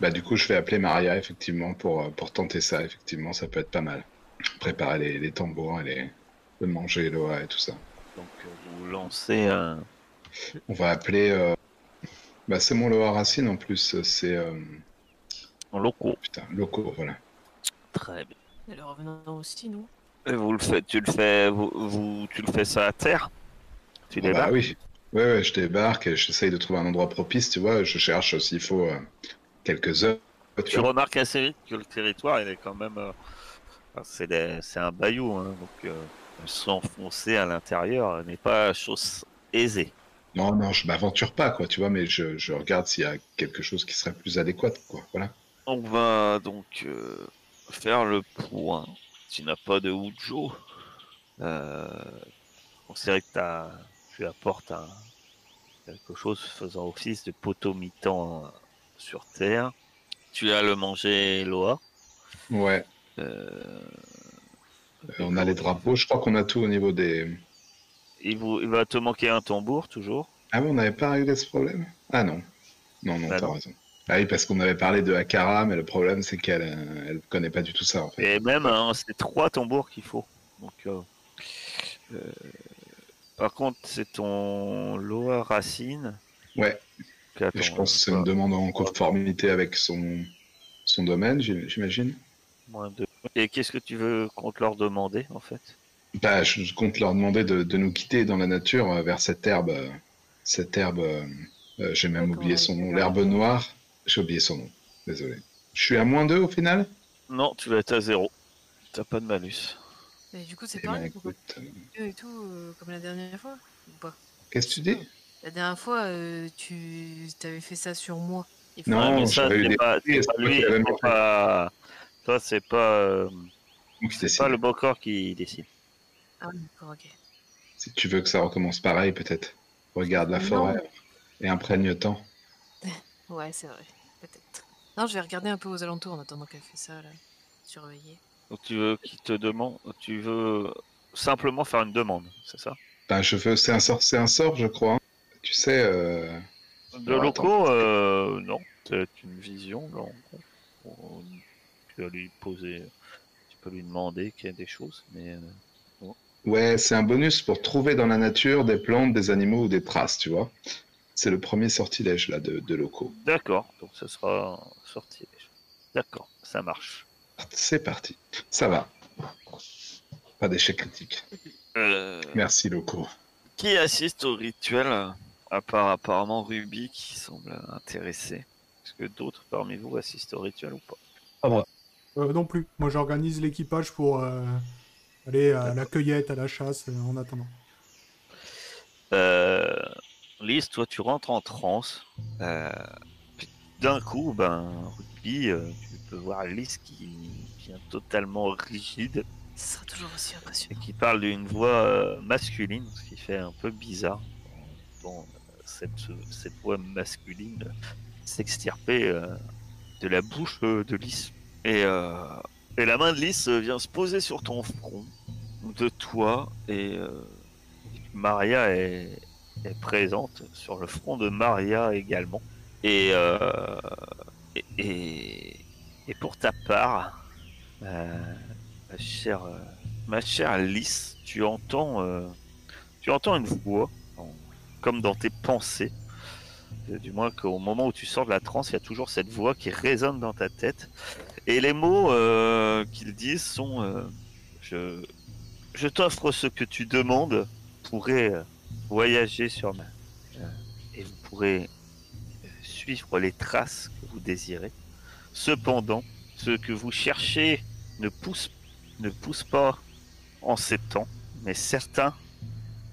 Bah, du coup, je vais appeler Maria, effectivement, pour, euh, pour tenter ça. Effectivement, ça peut être pas mal. Préparer les, les tambours et les... le manger, l'oa et tout ça. Donc euh, vous lancez un... On va appeler. euh, Bah, c'est mon Loa Racine en plus. C'est. euh, en locaux. Putain, locaux, voilà. Très bien. Et le revenant aussi, non Et vous le faites, tu le fais, vous, vous- tu le fais ça à terre? Tu Ah bah débarques oui. Ouais, ouais, je débarque et j'essaye de trouver un endroit propice, tu vois. Je cherche s'il faut euh, quelques heures. Tu remarques assez vite que le territoire, il est quand même. euh, c'est des- c'est un bayou, hein, donc euh, s'enfoncer à l'intérieur n'est pas chose aisée. Non, non, je m'aventure pas, quoi, tu vois, mais je, je regarde s'il y a quelque chose qui serait plus adéquat, quoi. Voilà. On va donc euh, faire le point. Tu n'as pas de Wujo. Euh, considère que t'as- tu apportes un, quelque chose faisant office de poteau mi-temps sur Terre. Tu as le manger Loa. Ouais, Euh, euh, on a les drapeaux. Je crois qu'on a tout au niveau des. il, vous, il va te manquer un tambour toujours. Ah, mais on n'avait pas réglé ce problème? Ah non. Non, non, Bah t'as raison. Ah oui, parce qu'on avait parlé de Akara, mais le problème, c'est qu'elle euh, elle connaît pas du tout ça, en fait. Et même, hein, c'est trois tambours qu'il faut. Donc, euh, par contre, c'est ton Loa Racine. Ouais. Attends, je pense que c'est une demande en conformité avec son, son domaine, j'im- j'imagine. moins de- Et qu'est-ce que tu veux qu'on te leur demande en fait? Bah, je compte leur demander de, de nous quitter dans la nature euh, vers cette herbe. euh, Cette herbe, euh, j'ai même oublié son nom, l'herbe noire. J'ai oublié son nom, désolé. Je suis à moins 2 au final? Non, tu vas être à zéro. T'as pas de malus. Du coup, c'est Eh ben, pareil pour écoute, et tout, euh, comme la dernière fois ou pas? Qu'est-ce que tu dis? La dernière fois, euh, tu avais fait ça sur moi. Non, mais ça, c'est pas, lui. c'est pas- Toi, c'est pas, euh, c'est pas le Bocor qui décide. Ah, d'accord, ok. Si tu veux que ça recommence pareil, peut-être. Regarde la Non. forêt et imprègne-temps. Ouais, c'est vrai, peut-être. Non, je vais regarder un peu aux alentours en attendant qu'elle fait ça, là. Surveiller. Donc tu veux qu'il te demande, tu veux simplement faire une demande, c'est ça? Ben, je veux, c'est un sort, c'est un sort, je crois. Tu sais, euh, De Alors, locaux, euh, non. C'est une vision, non. Tu vas lui poser, tu peux lui demander qu'il y a des choses, mais euh, ouais, c'est un bonus pour trouver dans la nature des plantes, des animaux ou des traces, tu vois. C'est le premier sortilège là de, de locaux. d'accord. Donc ce sera sorti. D'accord, ça marche. C'est parti. Ça va. Pas d'échec critique. Euh, Merci locaux. Qui assiste au rituel À part apparemment Ruby qui semble intéressé. Est-ce que d'autres parmi vous assistent au rituel ou pas? Pas moi. Euh, non plus. Moi, j'organise l'équipage pour euh, aller à la cueillette, à la chasse, euh, en attendant. Euh, Lise, toi, tu rentres en transe. Euh, puis D'un coup, ben, Euh, tu peux voir Lise qui vient totalement rigide Ce sera toujours aussi et impressionnant. qui parle d'une voix euh, masculine, ce qui fait un peu bizarre. Bon, cette, cette voix masculine s'extirper euh, de la bouche de Lys. Et, et la main de Lys vient se poser sur ton front, de toi, et Maria est, est présente sur le front de Maria également. Et, euh, et, pour ta part, euh, ma chère, euh, ma Lys, tu entends, euh, tu entends une voix, comme dans tes pensées. Du moins qu'au moment où tu sors de la transe, il y a toujours cette voix qui résonne dans ta tête. Et les mots qu'ils disent sont Je, t'offre ce que tu demandes, euh, voyager sur ma. et suivre les traces que vous désirez. Cependant, ce que vous cherchez ne pousse, ne pousse pas en ces temps, mais certains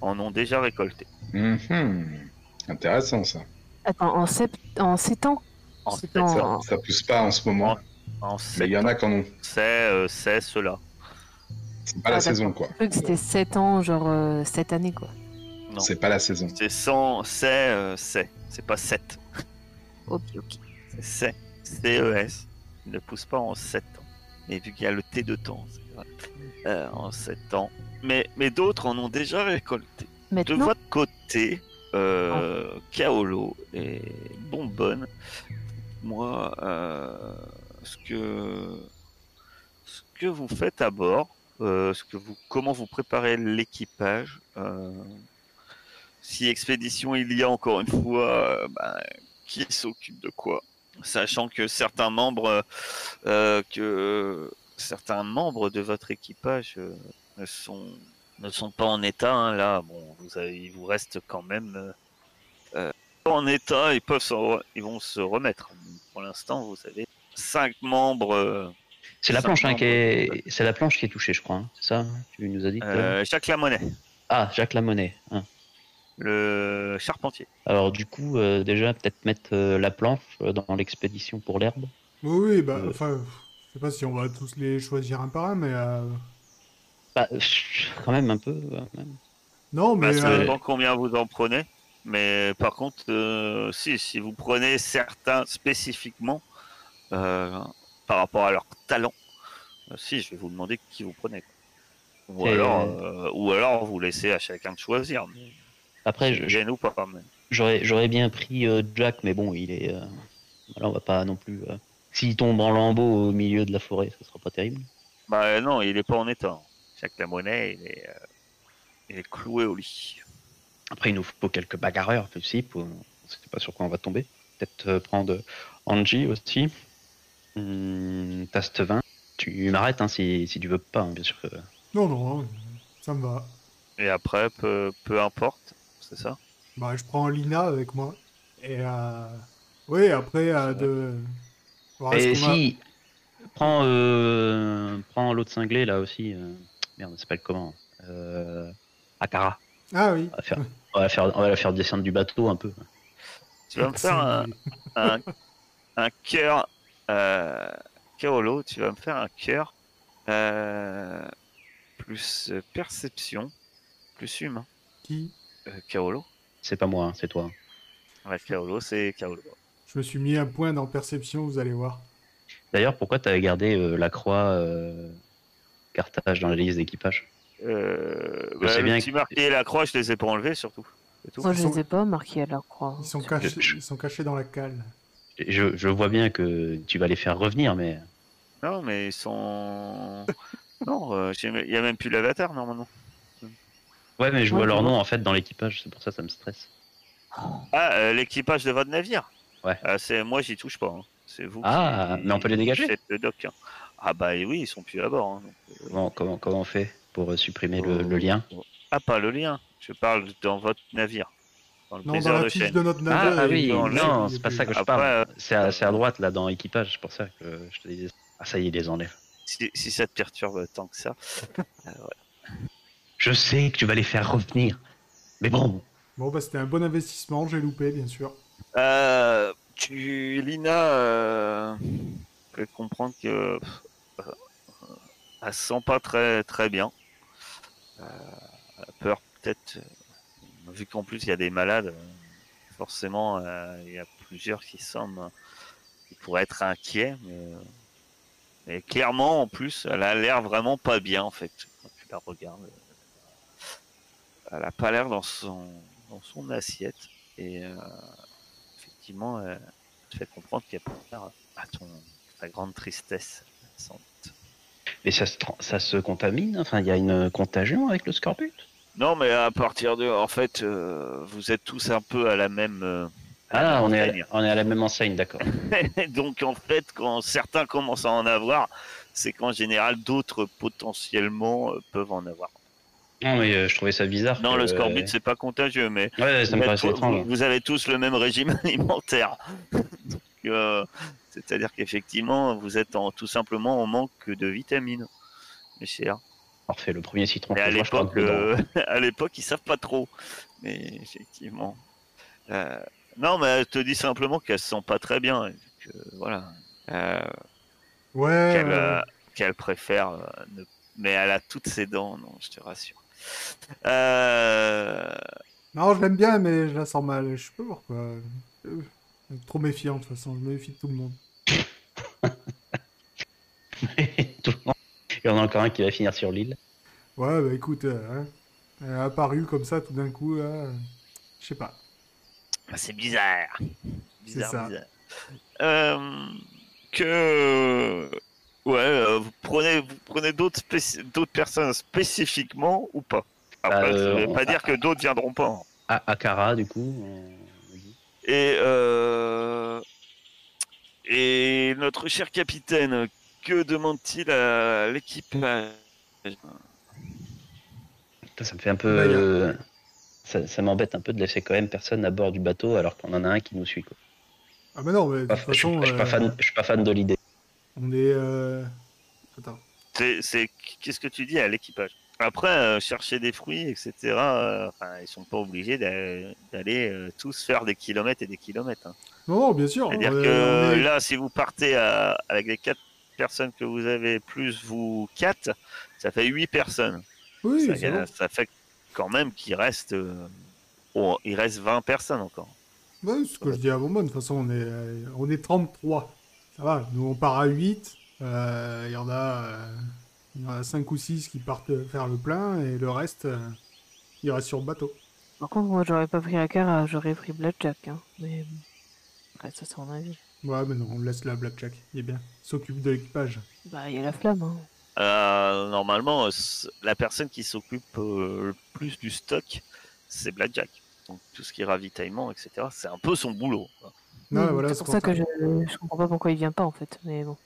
en ont déjà récolté. Mhm. Intéressant ça. Attends, en, sept... en 7 ans? En sept en- ans. Ça pousse pas en ce moment, En mais sept il y en a qui en ont. C'est euh, c'est cela. C'est pas la Ah, saison quoi. C'était 7 ans, genre euh, cette année, quoi. Non. C'est pas la saison. C'est 100, c'est, euh, c'est. C'est pas 7. Ok, ok. C'est C-E-S. Il ne pousse pas en 7 ans. Mais vu qu'il y a le T de temps, c'est vrai. Euh, en 7 ans. Mais, mais d'autres en ont déjà récolté. De votre côté, euh, Kaolo et Bonbonne, moi, euh, ce que ce que vous faites à bord, euh, ce que vous, comment vous préparez l'équipage, euh, si expédition il y a encore une fois, ben, qui s'occupe de quoi, sachant que certains membres, euh, que certains membres de votre équipage euh, ne sont ne sont pas en état. hein, là, bon, vous avez, il vous reste quand même euh, euh, en état. Ils peuvent, re- ils vont se remettre. Pour l'instant, vous avez cinq membres. euh, C'est la Cinq planche hein, qui est, membres. c'est la planche qui est touchée, je crois. hein. C'est ça Tu nous as dit. euh, Jacques Lamonnet, Ah, Jacques Lamonnet. hein. Le charpentier. Alors du coup, euh, déjà peut-être mettre euh, la planche euh, dans l'expédition pour l'herbe. Oui, bah, Euh. enfin, je sais pas si on va tous les choisir un par un, mais. euh, Bah, quand même un peu. même. Non, Bah, mais. ça euh, dépend combien vous en prenez. Mais par contre, euh, si, si vous prenez certains spécifiquement euh, par rapport à leur talent, euh, si, je vais vous demander qui vous prenez. quoi. Ou alors, euh, ou alors vous laissez à chacun de choisir. Après, c'est je- gêne ou pas. mais- j'aurais, j'aurais bien pris euh, Jack, mais bon, il est. euh, Voilà, on va pas non plus. euh, S'il tombe en lambeaux au milieu de la forêt, ça sera pas terrible. Bah non, il est pas en état. Jacques Lamonnet, il est, euh, il est cloué au lit. Après, il nous faut quelques bagarreurs aussi pour c'est pas sur quoi on va tomber. Peut-être euh, prendre Angie aussi. Hum, Taste 20. Tu m'arrêtes hein, si, si tu veux pas, hein, bien sûr. que- Non, non, ça me va. Et après, peu, peu importe, c'est ça? Bah, je prends Lina avec moi. Et euh... oui, après, euh, de. voir Et a- si. Prends, euh, prends l'autre cinglé là aussi. euh, Merde, ça s'appelle comment? Euh, Akara. Ah oui. On va, faire, on, va faire, on va la faire descendre du bateau un peu. Tu vas me faire un, un, un cœur. Euh, Kaolo, tu vas me faire un cœur. euh, plus perception, plus humain. Qui? Kaolo C'est pas moi, hein, c'est toi. Ouais, Kaolo, c'est Kaolo. Je me suis mis un point dans perception, vous allez voir. D'ailleurs, pourquoi tu avais gardé euh, la croix euh, Carthage dans la liste d'équipage? Euh, Je bah, bien que- marqué et la croix, je les ai pas enlevés surtout. Tout. Moi, je Ils sont- les ai pas marqués à la croix. Ils sont, cachés, je- ils sont cachés dans la cale. je, je vois bien que tu vas les faire revenir, mais Non, mais ils sont. non, euh, j'ai- il y a même plus l'avatar normalement. Ouais, mais je Ouais, vois leur nom en fait dans l'équipage, c'est pour ça que ça me stresse. Ah, euh, l'équipage de votre navire Ouais. Ah, c'est moi, j'y touche pas. hein. C'est vous. Ah, qui- mais on peut les dégager faites le doc. hein. Ah bah oui, ils sont plus à bord. hein, donc, euh, Comment, comment, comment on fait pour euh, supprimer le, Oh. le lien Ah, pas le lien. Je parle dans votre navire. Dans le Non, dans la de fiche de notre Ah, navire. ah il- oui, non, c'est pas ça que je Après, parle. C'est à, c'est à droite là dans équipage, c'est pour ça que je te disais. Ah ça y est, il les enlève. Si, si ça te perturbe tant que ça. Je sais que tu vas les faire revenir, mais bon. Bon, bah, c'était un bon investissement, j'ai loupé, bien sûr. Euh, tu, Lina, euh, peut comprendre que euh, elle se sent pas très très bien. Euh, elle a peur peut-être, euh, vu qu'en plus il y a des malades, euh, forcément euh, il y a plusieurs qui semblent, qui pourraient être inquiets, mais, mais clairement en plus elle a l'air vraiment pas bien en fait quand tu la regardes. Elle a pas l'air dans son dans son assiette et euh, effectivement, euh, te fait comprendre qu'il y a pas à ton ta grande tristesse. sans doute. Mais ça se, ça se contamine? Enfin, il y a une contagion avec le scorbut? Non, mais à partir de, en fait, euh, vous êtes tous un peu à la même. euh, à la Ah, on est, à, on est à la même enseigne, d'accord. Donc en fait, quand certains commencent à en avoir, c'est qu'en général d'autres potentiellement peuvent en avoir. Non, mais euh, je trouvais ça bizarre. Non, que- le scorbut c'est pas contagieux, mais Ouais, ça me vous, êtes- paraissait vous- étrange. vous avez tous le même régime alimentaire. Euh, c'est-à-dire qu'effectivement, vous êtes en, tout simplement en manque de vitamines, mes chers. Parfait, le premier citron Et à l'époque, euh, à l'époque, ils savent pas trop. Mais effectivement. Euh, non, mais elle te dit simplement qu'elle se sent pas très bien. que, voilà. Euh, Ouais. qu'elle, euh, préfère. euh, ne- Mais elle a toutes ses dents, non, je te rassure. Euh, Non, je l'aime bien, mais je la sens mal. Je sais pas pourquoi. Trop méfiant, de toute façon. Je me méfie de tout le monde. Tout le monde. Il y en a encore un qui va finir sur l'île. Ouais, bah écoute, euh, hein, elle est apparue comme ça tout d'un coup, euh, Je sais pas. bah, c'est bizarre. Bizarre, ça. bizarre. Euh, que. Ouais, euh, vous prenez, vous prenez d'autres d'autres personnes spécifiquement ou pas? Après, Bah, ça euh, veut on- pas dire que d'autres viendront pas. hein. Ah, Akara, du coup. dit. Et, euh, et notre cher capitaine, que demande-t-il à l'équipage? Putain, ça me fait un peu. Euh, Ça, ça m'embête un peu de laisser quand même personne à bord du bateau alors qu'on en a un qui nous suit. Quoi. Ah, bah non, mais de toute je, suis- façon, je suis pas euh, fan, je suis pas fan de l'idée. On est. euh, Attends. C'est, qu'est-ce que tu dis à l'équipage? Après, euh, chercher des fruits, etc. euh, enfin, ils sont pas obligés d'a- d'aller euh, tous faire des kilomètres et des kilomètres. hein. Non, non, bien sûr. C'est-à-dire que est- là, si vous partez à- avec les quatre personnes que vous avez plus vous quatre, ça fait huit personnes. Oui, ça, c'est bon. ça fait quand même qu'il reste, oh, il reste 20 personnes encore. Ouais, c'est ce que je dis à Bonbonne. De toute façon, on est, on est 33. Ça va. Nous, on part à 8. Euh, Il y en a. euh, Il y en a 5 ou 6 qui partent faire le plein et le reste, euh, il reste sur le bateau. Par contre, moi, j'aurais pas pris la cara, j'aurais pris Blackjack. Hein. Mais après, ça, c'est mon avis. Ouais, mais non, on laisse la Blackjack. Il est bien. Il S'occupe de l'équipage. Bah, il y a la flamme. Hein. Euh, normalement, la personne qui s'occupe euh, le plus du stock, c'est Blackjack. Donc tout ce qui est ravitaillement, etc. C'est un peu son boulot. quoi. Non, Oui, voilà, c'est pour ça que je, je comprends pas pourquoi il vient pas en fait. Mais bon.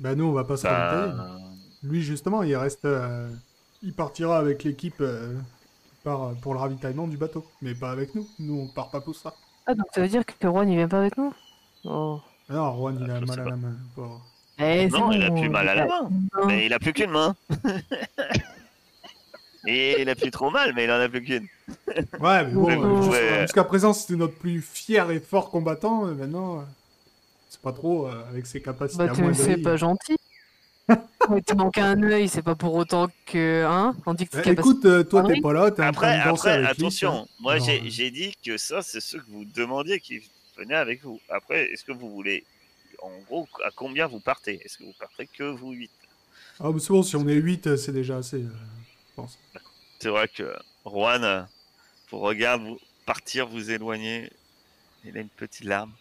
Bah, nous, on va pas se Bah. Lui, justement, il reste. euh, Il partira avec l'équipe euh, pour le ravitaillement du bateau. Mais pas avec nous. Nous, on part pas pour ça. Ah donc ça veut dire que Juan il vient pas avec nous? Oh. Ah Non, Juan, il Ah, a je mal sais à la main. Eh, non, il a plus mal à la main. Mais il a plus qu'une main. Et il a plus trop mal, mais il en a plus qu'une. Ouais, mais bon, euh, jusqu'à- ouais. jusqu'à présent, c'était notre plus fier et fort combattant. et maintenant, euh, c'est pas trop euh, avec ses capacités Bah à c'est pas gentil. Tu manques un œil, c'est pas pour autant que. Hein On dit que t'es capable. écoute, euh, toi, t'es pas là, t'es en train Après, de danser après avec lui, attention, moi j'ai dit que ça, c'est ceux que vous demandiez qui venaient avec vous. Après, est-ce que vous voulez, en gros, à combien vous partez? Est-ce que vous partez que vous 8 Ah, mais c'est bon, si on est 8, c'est déjà assez, euh, pense. C'est vrai que Juan vous regarde vous partir, vous éloigner. Il a une petite larme.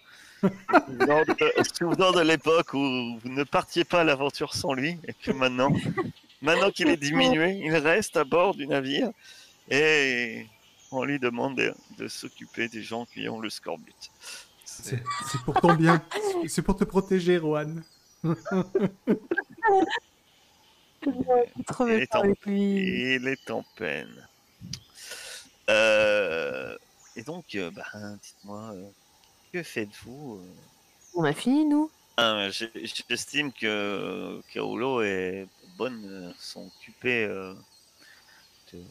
Souvenant de, de l'époque où vous ne partiez pas à l'aventure sans lui, et que maintenant, maintenant qu'il est diminué, il reste à bord du navire et on lui demande de, de s'occuper des gens qui ont le scorbut. C'est- pour ton bien. C'est pour te protéger, Juan. Il est en- avec lui. Il est en peine. Euh, et donc, euh, bah, dites-moi, euh, que faites-vous On a fini nous Ah, J'estime que Kaolo est bonne s'occuper euh, de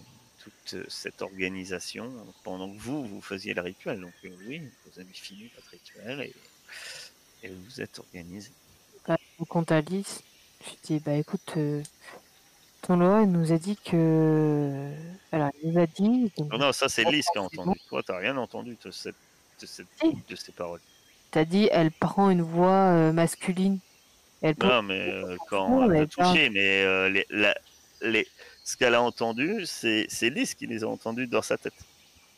toute cette organisation pendant que vous, vous faisiez le rituel. Donc oui, vous avez fini votre rituel et, et vous vous êtes organisé. Au compte Alice, je dis bah écoute, euh, ton loi elle nous a dit que. Alors, il nous a dit. donc, Non, non, ça c'est Lys qui a entendu. Toi, t'as rien entendu de, cette, de, cette- Si. de ces paroles. T'as dit elle prend une voix euh, masculine. Elle prend- Non, mais euh, quand Non, elle mais t'a touché, mais euh, les, la- les, ce qu'elle a entendu, c'est c'est Lys qui les a entendus dans sa tête.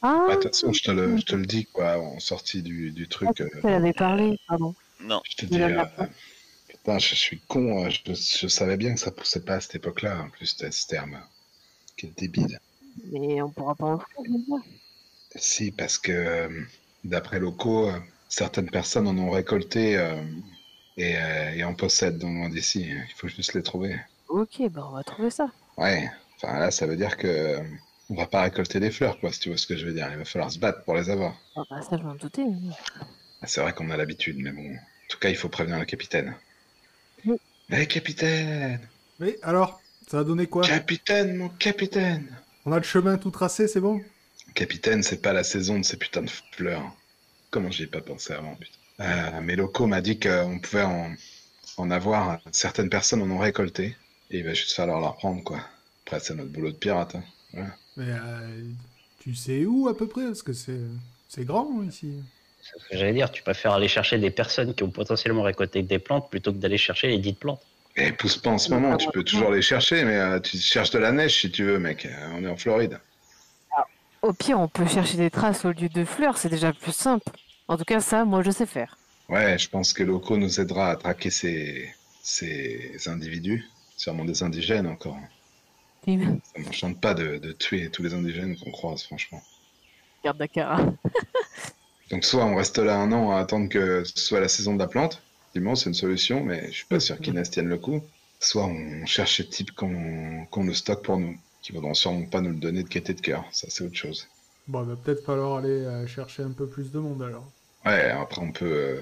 Ah, Bah, De toute façon, je te le, je te le dis, quoi, en sortie du, du truc. euh, elle avait parlé, pardon. Non, je te dis. a euh. Putain, je, je suis con, euh, je, je savais bien que ça poussait pas à cette époque-là, en plus, ce terme. Quel débile. Mais on pourra pas en faire. Si, parce que euh, d'après locaux, euh, certaines personnes en ont récolté euh, et, euh, et en possèdent dans le monde d'ici. Il faut juste les trouver. Ok, bah on va trouver ça. Ouais, enfin là, ça veut dire que on va pas récolter des fleurs, quoi, si tu vois ce que je veux dire. Il va falloir se battre pour les avoir. Ah, bah, ça, je m'en doutais. mais- Ah, C'est vrai qu'on a l'habitude, mais bon. En tout cas, il faut prévenir le capitaine. Mais capitaine Mais alors, ça a donné quoi? Capitaine, mon capitaine On a le chemin tout tracé, c'est bon? Capitaine, c'est pas la saison de ces putains de fleurs. Comment j'y ai pas pensé avant, putain. Euh, mes locaux m'a dit qu'on pouvait en, en avoir. Certaines personnes en ont récolté. Et il va juste falloir leur prendre, quoi. Après, c'est notre boulot de pirate. hein. Mais euh, tu sais où à peu près? Parce que c'est grand ici. C'est ce que j'allais dire. Tu préfères aller chercher des personnes qui ont potentiellement récolté des plantes plutôt que d'aller chercher les dites plantes. Et pousse pas en ce moment, tu peux toujours les chercher, mais euh, tu cherches de la neige si tu veux, mec. On est en Floride. Au pire, on peut chercher des traces au lieu de fleurs, c'est déjà plus simple. En tout cas, ça, moi, je sais faire. Ouais, je pense que Loco nous aidera à traquer ces, ces individus. Sûrement des indigènes encore. Tim, Ça m'enchante pas de, de tuer tous les indigènes qu'on croise, franchement. Garde Dakara. Donc soit on reste là un an à attendre que ce soit la saison de la plante, effectivement c'est une solution, mais je suis pas sûr qu'Inès tienne le coup. Soit on cherche ces types qu'on le stocke pour nous, qui voudront sûrement pas nous le donner de gaieté de cœur, ça c'est autre chose. Bon, il va peut-être falloir aller euh, chercher un peu plus de monde alors. Ouais, après on peut, euh,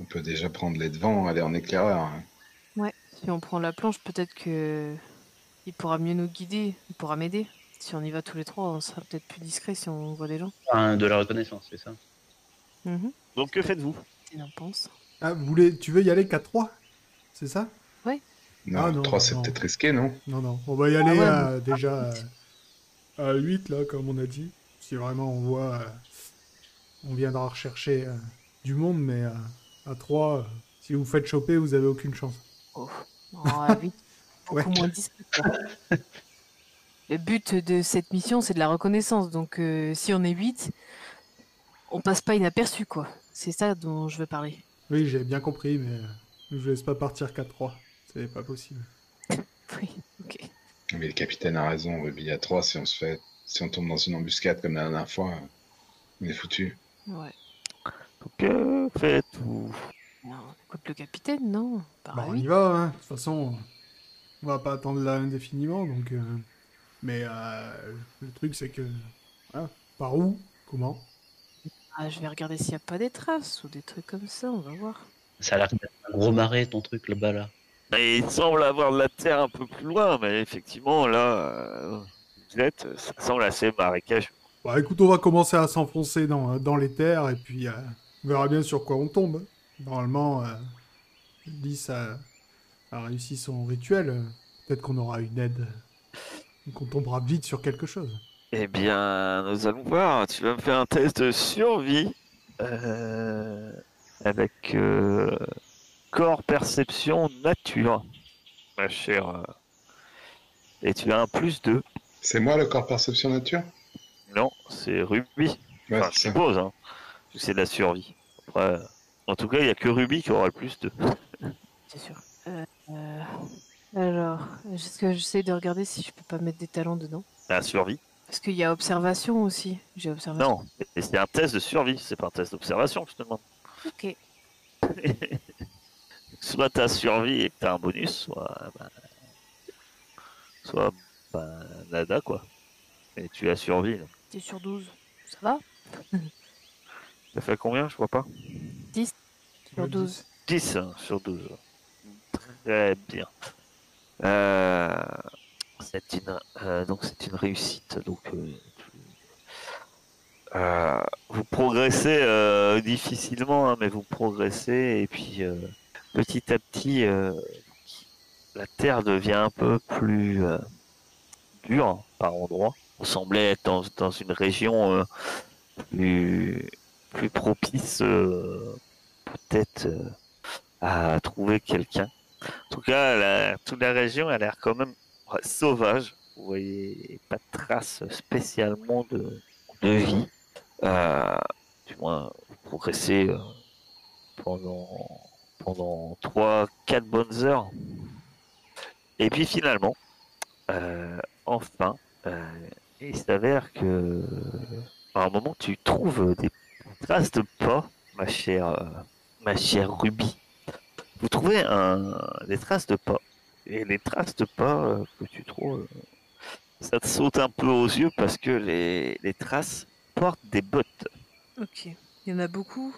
on peut déjà prendre les devants, aller en éclaireur. hein. Si on prend la planche, peut-être que il pourra mieux nous guider, il pourra m'aider. Si on y va tous les trois, on sera peut-être plus discret si on voit des gens. Enfin, de la reconnaissance, c'est ça. Mhm. Donc que faites-vous? Il en pense? Ah, vous voulez, tu veux y aller qu'à 3 C'est ça? Oui. Non, ah, non, 3 c'est peut-être risqué, non? Non, non, on va y aller ah, ouais, euh, déjà euh, à 8, là, comme on a dit. Si vraiment on voit, euh, on viendra rechercher euh, du monde, mais euh, à 3, euh, si vous faites choper, vous avez aucune chance. Oh, à 8, beaucoup moins 10. Le but de cette mission, c'est de la reconnaissance. Donc, euh, si on est 8, on passe pas inaperçu, quoi. C'est ça dont je veux parler. Oui, j'ai bien compris, mais euh, je laisse pas partir qu'à 3. C'est pas possible. Oui, ok. Mais le capitaine a raison, Ruby, à 3 si on se fait, si on tombe dans une embuscade comme la dernière fois, On est foutu. Ouais. Donc, euh, faites-vous. Non, on écoute le capitaine, non? Bah, on y va, hein. De toute façon, on va pas attendre là indéfiniment, donc... euh, Mais euh, le truc, c'est que... voilà. Par où Comment? Ah, je vais regarder s'il n'y a pas des traces ou des trucs comme ça, on va voir. Ça a l'air d'être un gros marais ton truc là-bas là. Et il semble avoir de la terre un peu plus loin, mais effectivement, là, euh, vous êtes, ça semble assez marécageux. Bah écoute, on va commencer à s'enfoncer dans, dans les terres, et puis euh, on verra bien sur quoi on tombe. Normalement, euh, Lys a, a réussi son rituel. euh, Peut-être qu'on aura une aide. Qu'on tombera vite sur quelque chose. Eh bien, nous allons voir. Tu vas me faire un test de survie euh, avec euh, corps, perception, nature, ma chère. euh. Et tu as un plus 2. C'est moi le corps perception nature? Non, c'est Ruby. Ouais, Enfin, je suppose. Hein, c'est de la survie. Après, en tout cas, il n'y a que Ruby qui aura le plus 2. C'est sûr. Euh, euh, alors, est-ce que j'essaie de regarder si je peux pas mettre des talents dedans La survie? Parce qu'il y a observation aussi. J'ai observation. Non, et c'est un test de survie, c'est pas un test d'observation que je te demande. Ok. soit t'as survie et que t'as un bonus, soit bah, soit bah, nada quoi. Et tu as survie. T'es sur 12. Ça va? Ça fait combien Je vois pas? Sur 12. 10 hein, sur 12. Très bien. Euh, c'est une euh, donc c'est une réussite. Donc euh, vous progressez difficilement, hein, mais vous progressez et puis petit à petit la terre devient un peu plus dure par endroits. On semblait être dans, une région plus plus propice peut-être à trouver quelqu'un. En tout cas, toute la région a l'air quand même sauvage. Vous voyez pas de traces spécialement de, vie. Euh, du moins, vous progressez euh, pendant pendant 3-4 bonnes heures. Et puis finalement, euh, enfin, il s'avère que à un moment tu trouves des traces de pas, ma chère, ma chère Ruby. Vous trouvez un, des traces de pas. Et les traces de pas euh, que tu trouves, euh, ça te saute un peu aux yeux parce que les, les traces portent des bottes. Ok. Il y en a beaucoup.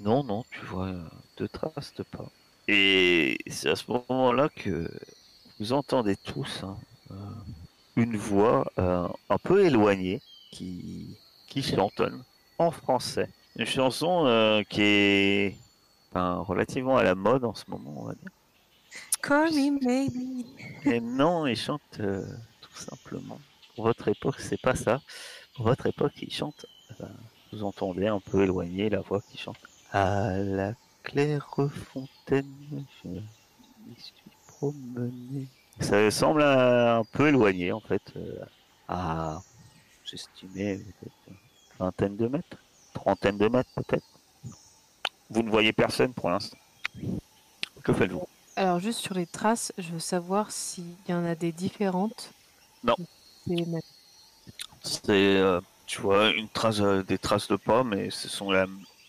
Non, non, tu vois euh, deux traces de pas. Et c'est à ce moment-là que vous entendez tous hein, une voix euh, un peu éloignée qui, qui chantonne en français. Une chanson euh, qui est enfin, relativement à la mode en ce moment, on va dire. Call me maybe. Et non, il chante euh, tout simplement. Pour votre époque, c'est pas ça. Pour votre époque, il chante. euh, vous entendez un peu éloigné la voix qui chante. À la claire fontaine, je m'y suis promené. Ça semble un, peu éloigné en fait. euh, à, j'estimais peut-être vingtaine de mètres, trentaine de mètres peut-être. Vous ne voyez personne pour l'instant. Que faites-vous? Alors, juste sur les traces, je veux savoir s'il y en a des différentes. Non. C'est euh, tu vois, une trace, euh, des traces de pas, mais ce sont la,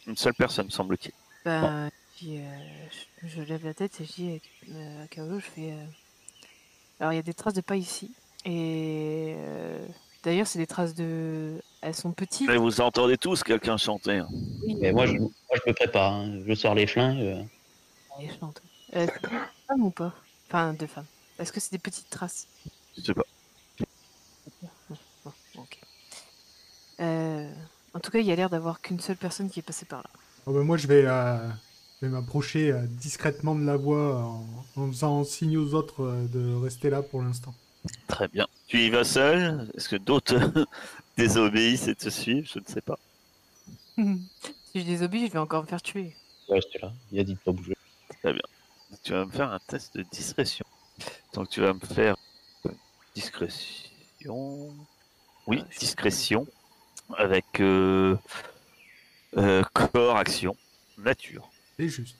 une seule personne, semble-t-il. Ben, puis, euh, je, je lève la tête et je dis à Kaolo, je fais. Alors, il y a des traces de pas ici. Et d'ailleurs, c'est des traces de. Elles sont petites. Mais vous entendez tous quelqu'un chanter. hein. Oui, Mais moi je, moi, je me prépare, hein. je sors les flingues. euh. elles chantent. Euh, c'est des femmes ou pas? Enfin, deux femmes. Est-ce que c'est des petites traces? Je sais pas. Bon, ok. Euh, en tout cas, il y a l'air d'avoir qu'une seule personne qui est passée par là. Oh, bah, moi, je vais, euh, je vais m'approcher euh, discrètement de la voix en, en faisant signe aux autres euh, de rester là pour l'instant. Très bien. Tu y vas seul? Est-ce que d'autres désobéissent et te suivent Je ne sais pas. si je désobéis, je vais encore me faire tuer. Rester là. Il a dit de pas bouger. Tu vas me faire un test de discrétion. Donc tu vas me faire discrétion. Oui, discrétion. Avec euh, euh, corps, action, nature. C'est juste.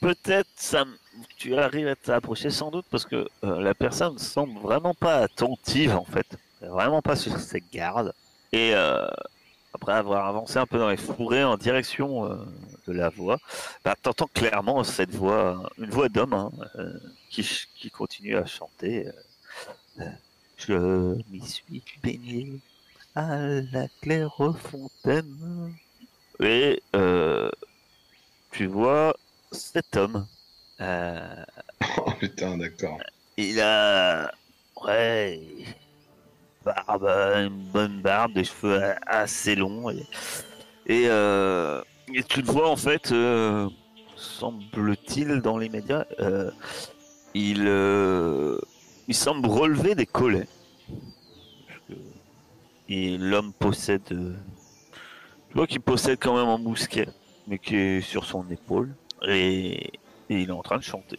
Peut-être ça, tu arrives à t'approcher sans doute parce que euh, la personne semble vraiment pas attentive en fait, vraiment pas sur ses gardes. Et euh, après avoir avancé un peu dans les fourrés en direction euh, de la voix, bah, t'entends clairement cette voix, une voix d'homme hein, euh, qui, qui continue à chanter. je m'y suis baigné à la claire fontaine. Et tu vois cet homme. Oh putain, d'accord. il a ouais barbe, une bonne barbe, des cheveux assez longs et, et, euh, tu le vois en fait, euh, semble-t-il dans les médias, euh, il euh, semble relever des collets. Et l'homme possède, euh, tu vois qu'il possède quand même un mousquet, mais qui est sur son épaule et il est en train de chanter.